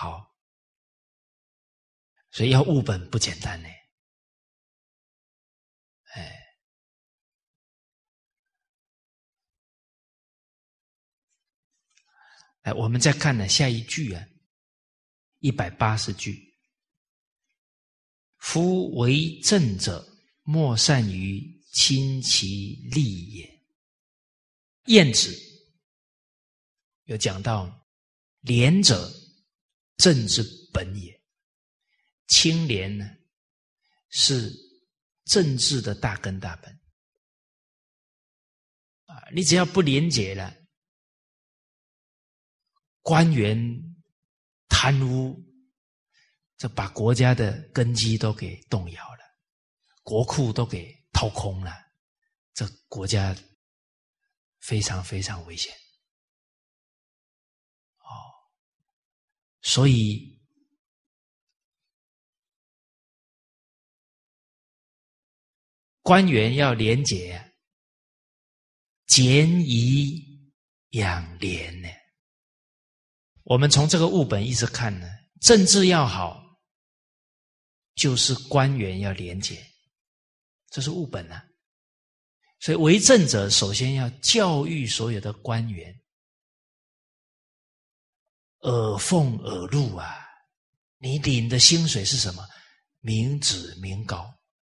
好，所以要务本不简单呢。哎。哎，我们再看呢，下一句啊，一百八十句。夫为政者，莫善于亲其利也。晏子有讲到，廉者政之本也。清廉呢，是政治的大根大本。啊，你只要不廉洁了。官员贪污，这把国家的根基都给动摇了，国库都给掏空了，这国家非常非常危险。所以官员要廉洁，俭以养廉呢。我们从这个物本一直看呢，政治要好，就是官员要廉洁，这是物本啊。所以为政者首先要教育所有的官员，耳奉耳禄啊，你领的薪水是什么？民脂民膏，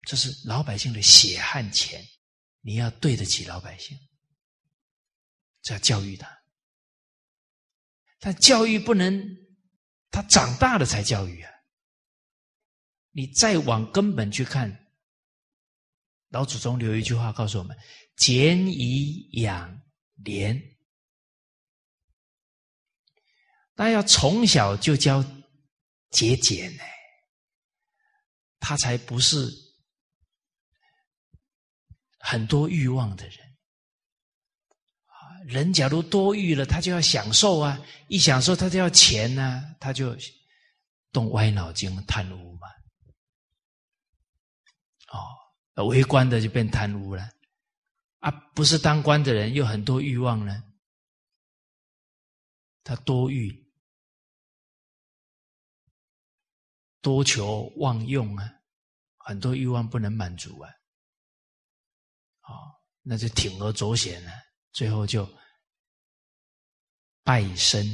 这是老百姓的血汗钱，你要对得起老百姓，这要教育他。但教育不能，他长大了才教育啊！你再往根本去看，老祖宗留一句话告诉我们：“俭以养廉。”那要从小就教节俭呢，他才不是很多欲望的人。人假如多欲了，他就要享受啊！一享受，他就要钱呢，他就动歪脑筋贪污嘛。哦，为官的就变贪污了啊！不是当官的人又很多欲望呢，他多欲、多求、妄用啊，很多欲望不能满足啊。哦，那就铤而走险了。最后就败身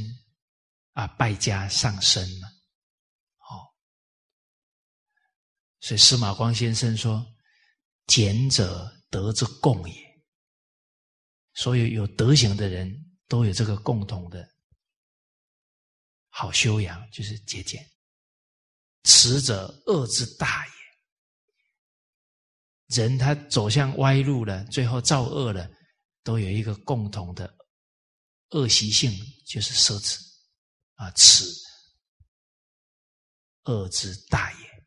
啊，败家丧身了。好，所以司马光先生说：“俭者德之共也。”所有有德行的人都有这个共同的好修养，就是节俭。持者恶之大也。人他走向歪路了，最后造恶了。都有一个共同的恶习性，就是奢侈啊，此恶之大也，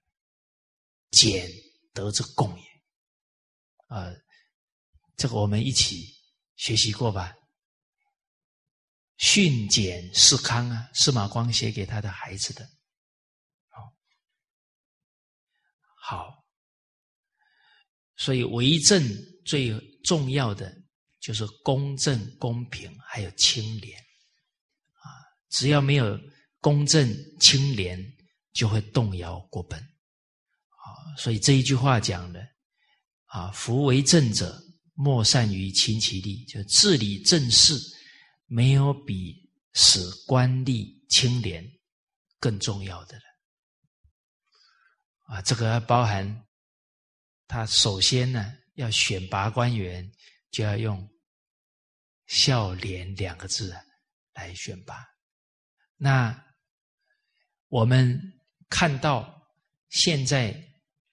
俭德之共也啊，这个我们一起学习过吧？训俭思康啊，司马光写给他的孩子的，好，好，所以为政最重要的。就是公正、公平，还有清廉，啊，只要没有公正、清廉，就会动摇国本，啊，所以这一句话讲的，啊，夫为政者，莫善于亲其利，就治理政事，没有比使官吏清廉更重要的了，啊，这个包含他首先呢，要选拔官员，就要用。孝廉两个字来选拔，那我们看到现在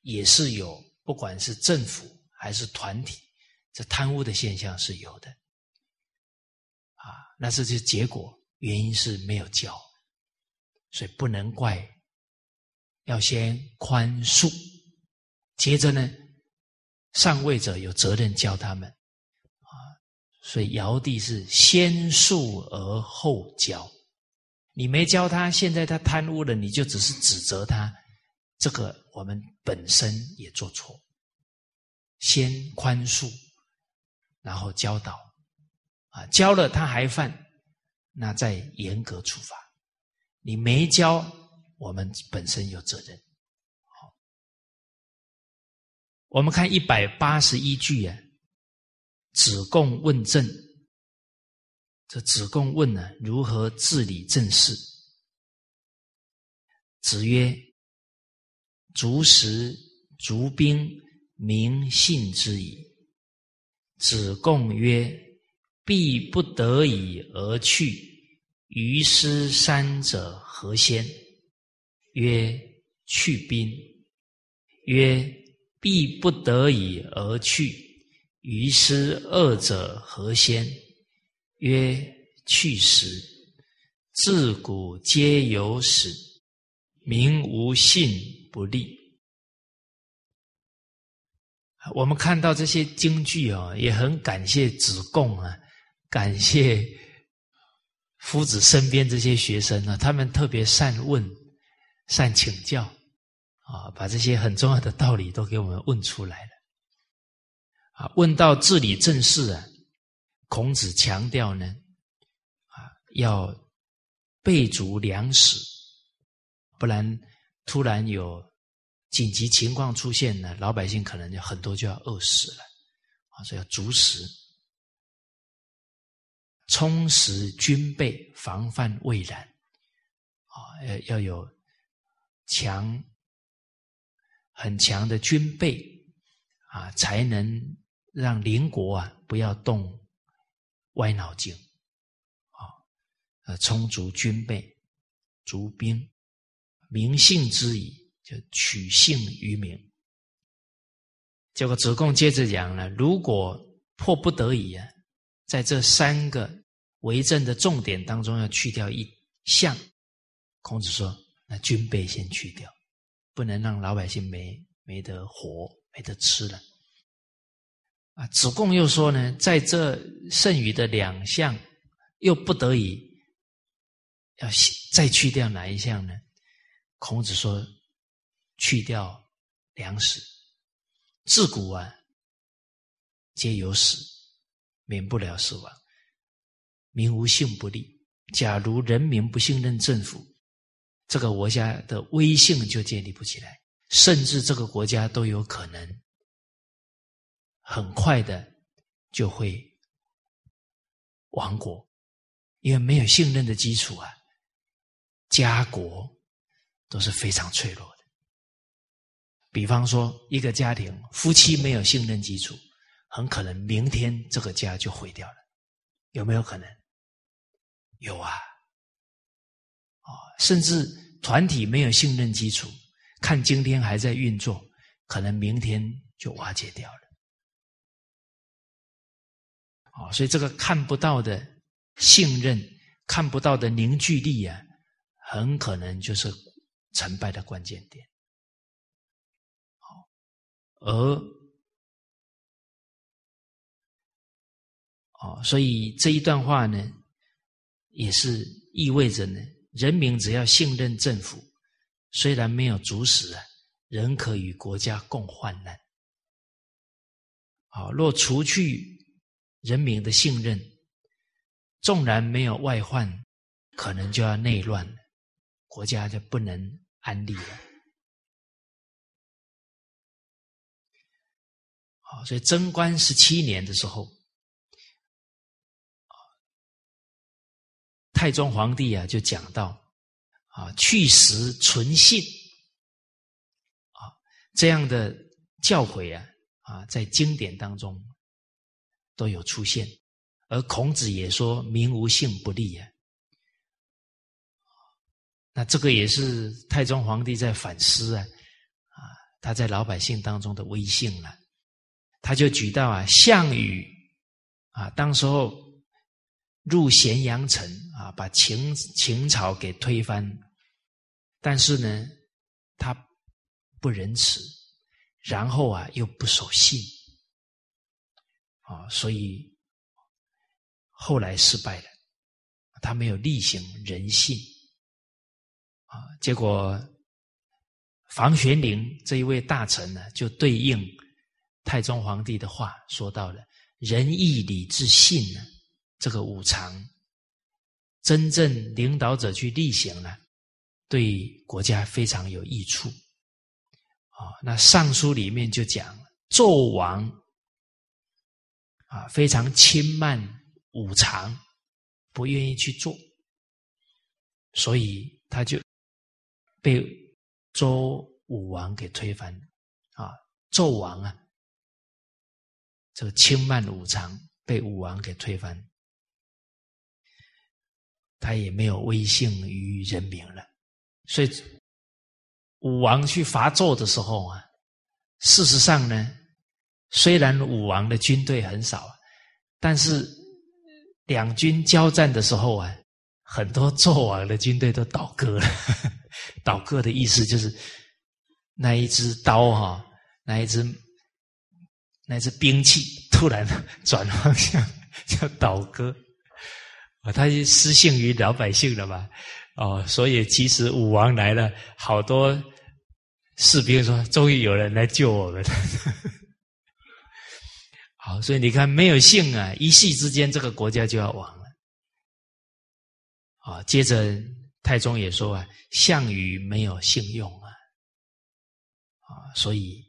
也是有，不管是政府还是团体，这贪污的现象是有的，啊，那是这结果，原因是没有教，所以不能怪，要先宽恕，接着呢，上位者有责任教他们。啊所以尧帝是先恕而后教。你没教他，现在他贪污了，你就只是指责他。这个我们本身也做错，先宽恕，然后教导，啊，教了他还犯，那再严格处罚。你没教，我们本身有责任。我们看一百八十一句啊，子贡问政。这子贡问呢，如何治理政事？子曰：“足食足兵，民信之矣。”子贡曰：“必不得已而去，于斯三者何先？”曰：“去兵。”曰：“必不得已而去，于师二者何先？”曰：去时，自古皆有始，民无信不立。我们看到这些京剧啊，也很感谢子贡啊，感谢夫子身边这些学生啊，他们特别善问、善请教啊，把这些很重要的道理都给我们问出来了。啊，问到治理政事啊。孔子强调呢，啊，要备足粮食，不然突然有紧急情况出现呢，老百姓可能就很多就要饿死了，啊，所以要足食，充实军备，防范未然，啊，要要有强很强的军备，啊，才能让邻国啊不要动。歪脑筋，啊，呃，充足军备，足兵，民信之矣，就取信于民。结果子贡接着讲了：如果迫不得已啊，在这三个为政的重点当中要去掉一项，孔子说：那军备先去掉，不能让老百姓没没得活，没得吃了。啊，子贡又说呢，在这剩余的两项，又不得已要再去掉哪一项呢？孔子说，去掉粮食。自古啊，皆有死，免不了死亡。民无信不立。假如人民不信任政府，这个国家的威信就建立不起来，甚至这个国家都有可能。很快的就会亡国，因为没有信任的基础啊，家国都是非常脆弱的。比方说，一个家庭夫妻没有信任基础，很可能明天这个家就毁掉了，有没有可能？有啊，啊，甚至团体没有信任基础，看今天还在运作，可能明天就瓦解掉了。啊，所以这个看不到的信任、看不到的凝聚力啊，很可能就是成败的关键点。好，而哦，所以这一段话呢，也是意味着呢，人民只要信任政府，虽然没有主使啊，仍可与国家共患难。好，若除去。人民的信任，纵然没有外患，可能就要内乱了，国家就不能安立了。好，所以贞观十七年的时候，太宗皇帝啊就讲到啊去实存信啊这样的教诲啊啊在经典当中。都有出现，而孔子也说“民无信不立”啊。那这个也是太宗皇帝在反思啊，啊，他在老百姓当中的威信了。他就举到啊，项羽啊，当时候入咸阳城啊，把秦秦朝给推翻，但是呢，他不仁慈，然后啊，又不守信。啊，所以后来失败了，他没有力行人性啊，结果房玄龄这一位大臣呢，就对应太宗皇帝的话说到了仁义礼智信呢，这个五常，真正领导者去力行了，对国家非常有益处啊。那尚书里面就讲纣王啊，非常轻慢。五常不愿意去做，所以他就被周武王给推翻啊！纣王啊，这个轻慢五常被武王给推翻，他也没有威信于人民了。所以武王去伐纣的时候啊，事实上呢，虽然武王的军队很少，但是。两军交战的时候啊，很多纣王的军队都倒戈了。<laughs> 倒戈的意思就是那一支刀哈，那一支那支兵器突然 <laughs> 转方向，<laughs> 叫倒戈。他失信于老百姓了嘛。哦，所以其实武王来了，好多士兵说：“终于有人来救我们。”好，所以你看，没有信啊，一夕之间这个国家就要亡了。啊，接着太宗也说啊，项羽没有信用啊，啊，所以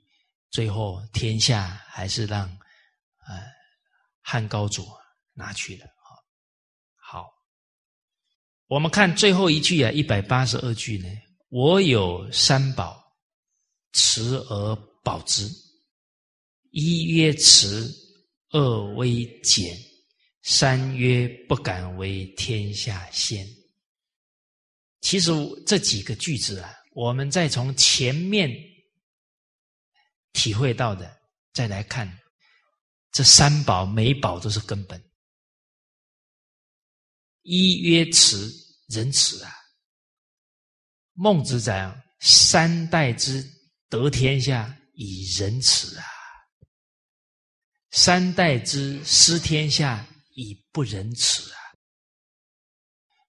最后天下还是让呃汉高祖拿去了。我们看最后一句啊，一百八十二句呢，我有三宝，持而保之，一曰持。二为简，三曰不敢为天下先。其实这几个句子啊，我们再从前面体会到的，再来看这三宝，每宝都是根本。一曰慈，仁慈啊。孟子讲：“三代之得天下，以仁慈啊。”三代之失天下以不仁慈啊！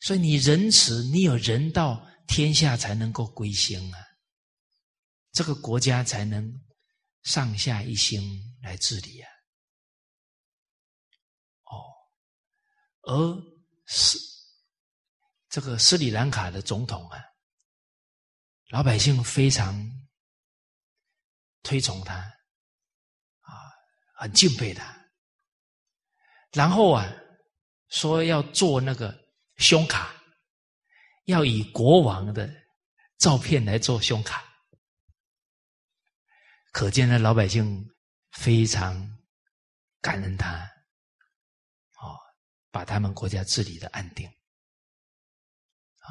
所以你仁慈，你有人道，天下才能够归心啊，这个国家才能上下一心来治理啊。哦，而斯这个斯里兰卡的总统啊，老百姓非常推崇他。啊很敬佩他，然后啊，说要做那个胸卡，要以国王的照片来做胸卡，可见呢，老百姓非常感恩他，把他们国家治理的安定，啊，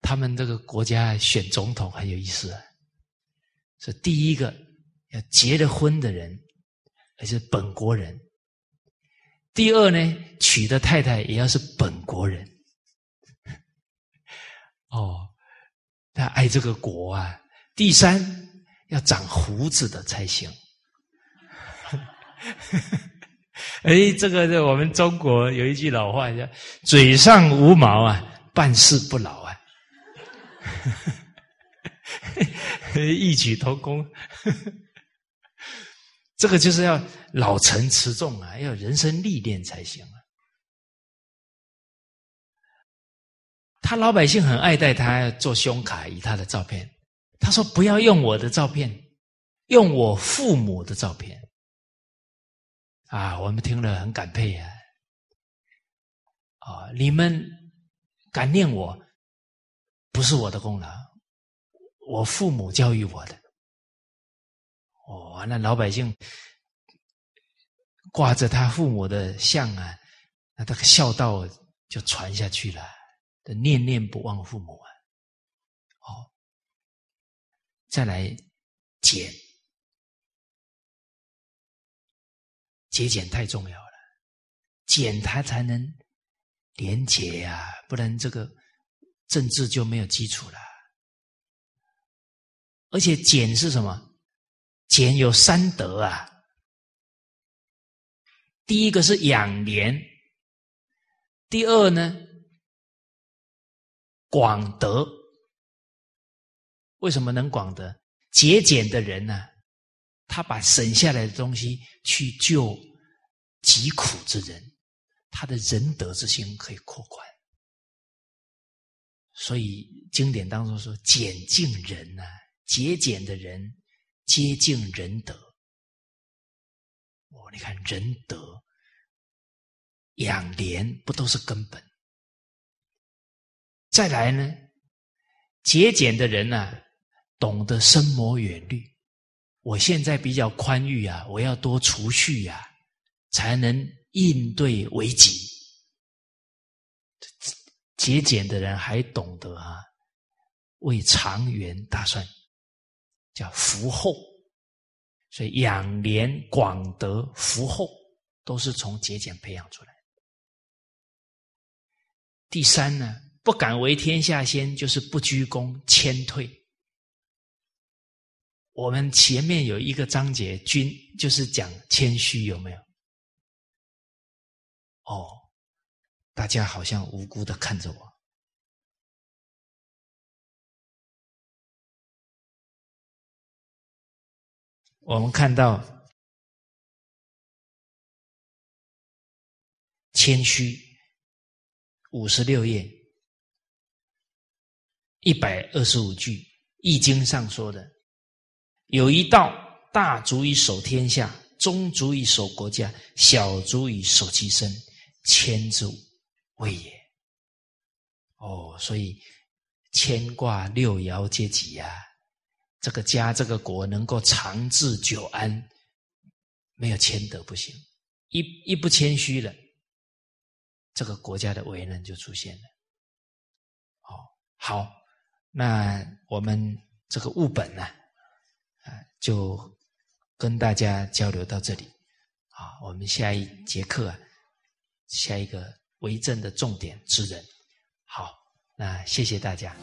他们这个国家选总统很有意思，是第一个要结了婚的人。还是本国人。第二呢，娶的太太也要是本国人。哦，他爱这个国啊。第三，要长胡子的才行。<laughs> 哎，这个在我们中国有一句老话叫“嘴上无毛啊，办事不牢啊”，<laughs> 异曲同工。这个就是要老成持重啊，要人生历练才行啊。他老百姓很爱戴他做胸卡，以他的照片。他说：“不要用我的照片，用我父母的照片。”啊，我们听了很感佩啊！啊，你们感念我，不是我的功劳，我父母教育我的。哦，那老百姓挂着他父母的像啊，那这个孝道就传下去了，念念不忘父母啊。哦，再来减节俭太重要了，减它才能廉洁呀，不然这个政治就没有基础了。而且减是什么？俭有三德啊，第一个是养廉，第二呢，广德。为什么能广德？节俭的人呢，他把省下来的东西去救疾苦之人，他的仁德之心可以扩宽。所以经典当中说：“俭敬人呢，节俭的人接近仁德。”哦，你看仁德养廉不都是根本？再来呢，节俭的人呢，懂得深谋远虑。我现在比较宽裕啊，我要多储蓄呀，才能应对危机。节俭的人还懂得啊，为长远打算，叫福厚。所以养廉、广德、福厚，都是从节俭培养出来。第三呢，不敢为天下先，就是不居功，谦退。我们前面有一个章节，君就是讲谦虚，有没有？哦。大家好像无辜的看着我。我们看到谦虚五十六页一百二十五句，《易经》上说的：“有一道，大足以守天下，中足以守国家，小足以守其身，谦之。”谓也，哦，所以牵挂六爻阶级呀，这个家这个国能够长治久安，没有谦德不行。一一不谦虚了，这个国家的危难就出现了。哦，好，那我们这个物本呢，就跟大家交流到这里，啊，我们下一节课啊，下一个为政的重点之人，好，那谢谢大家。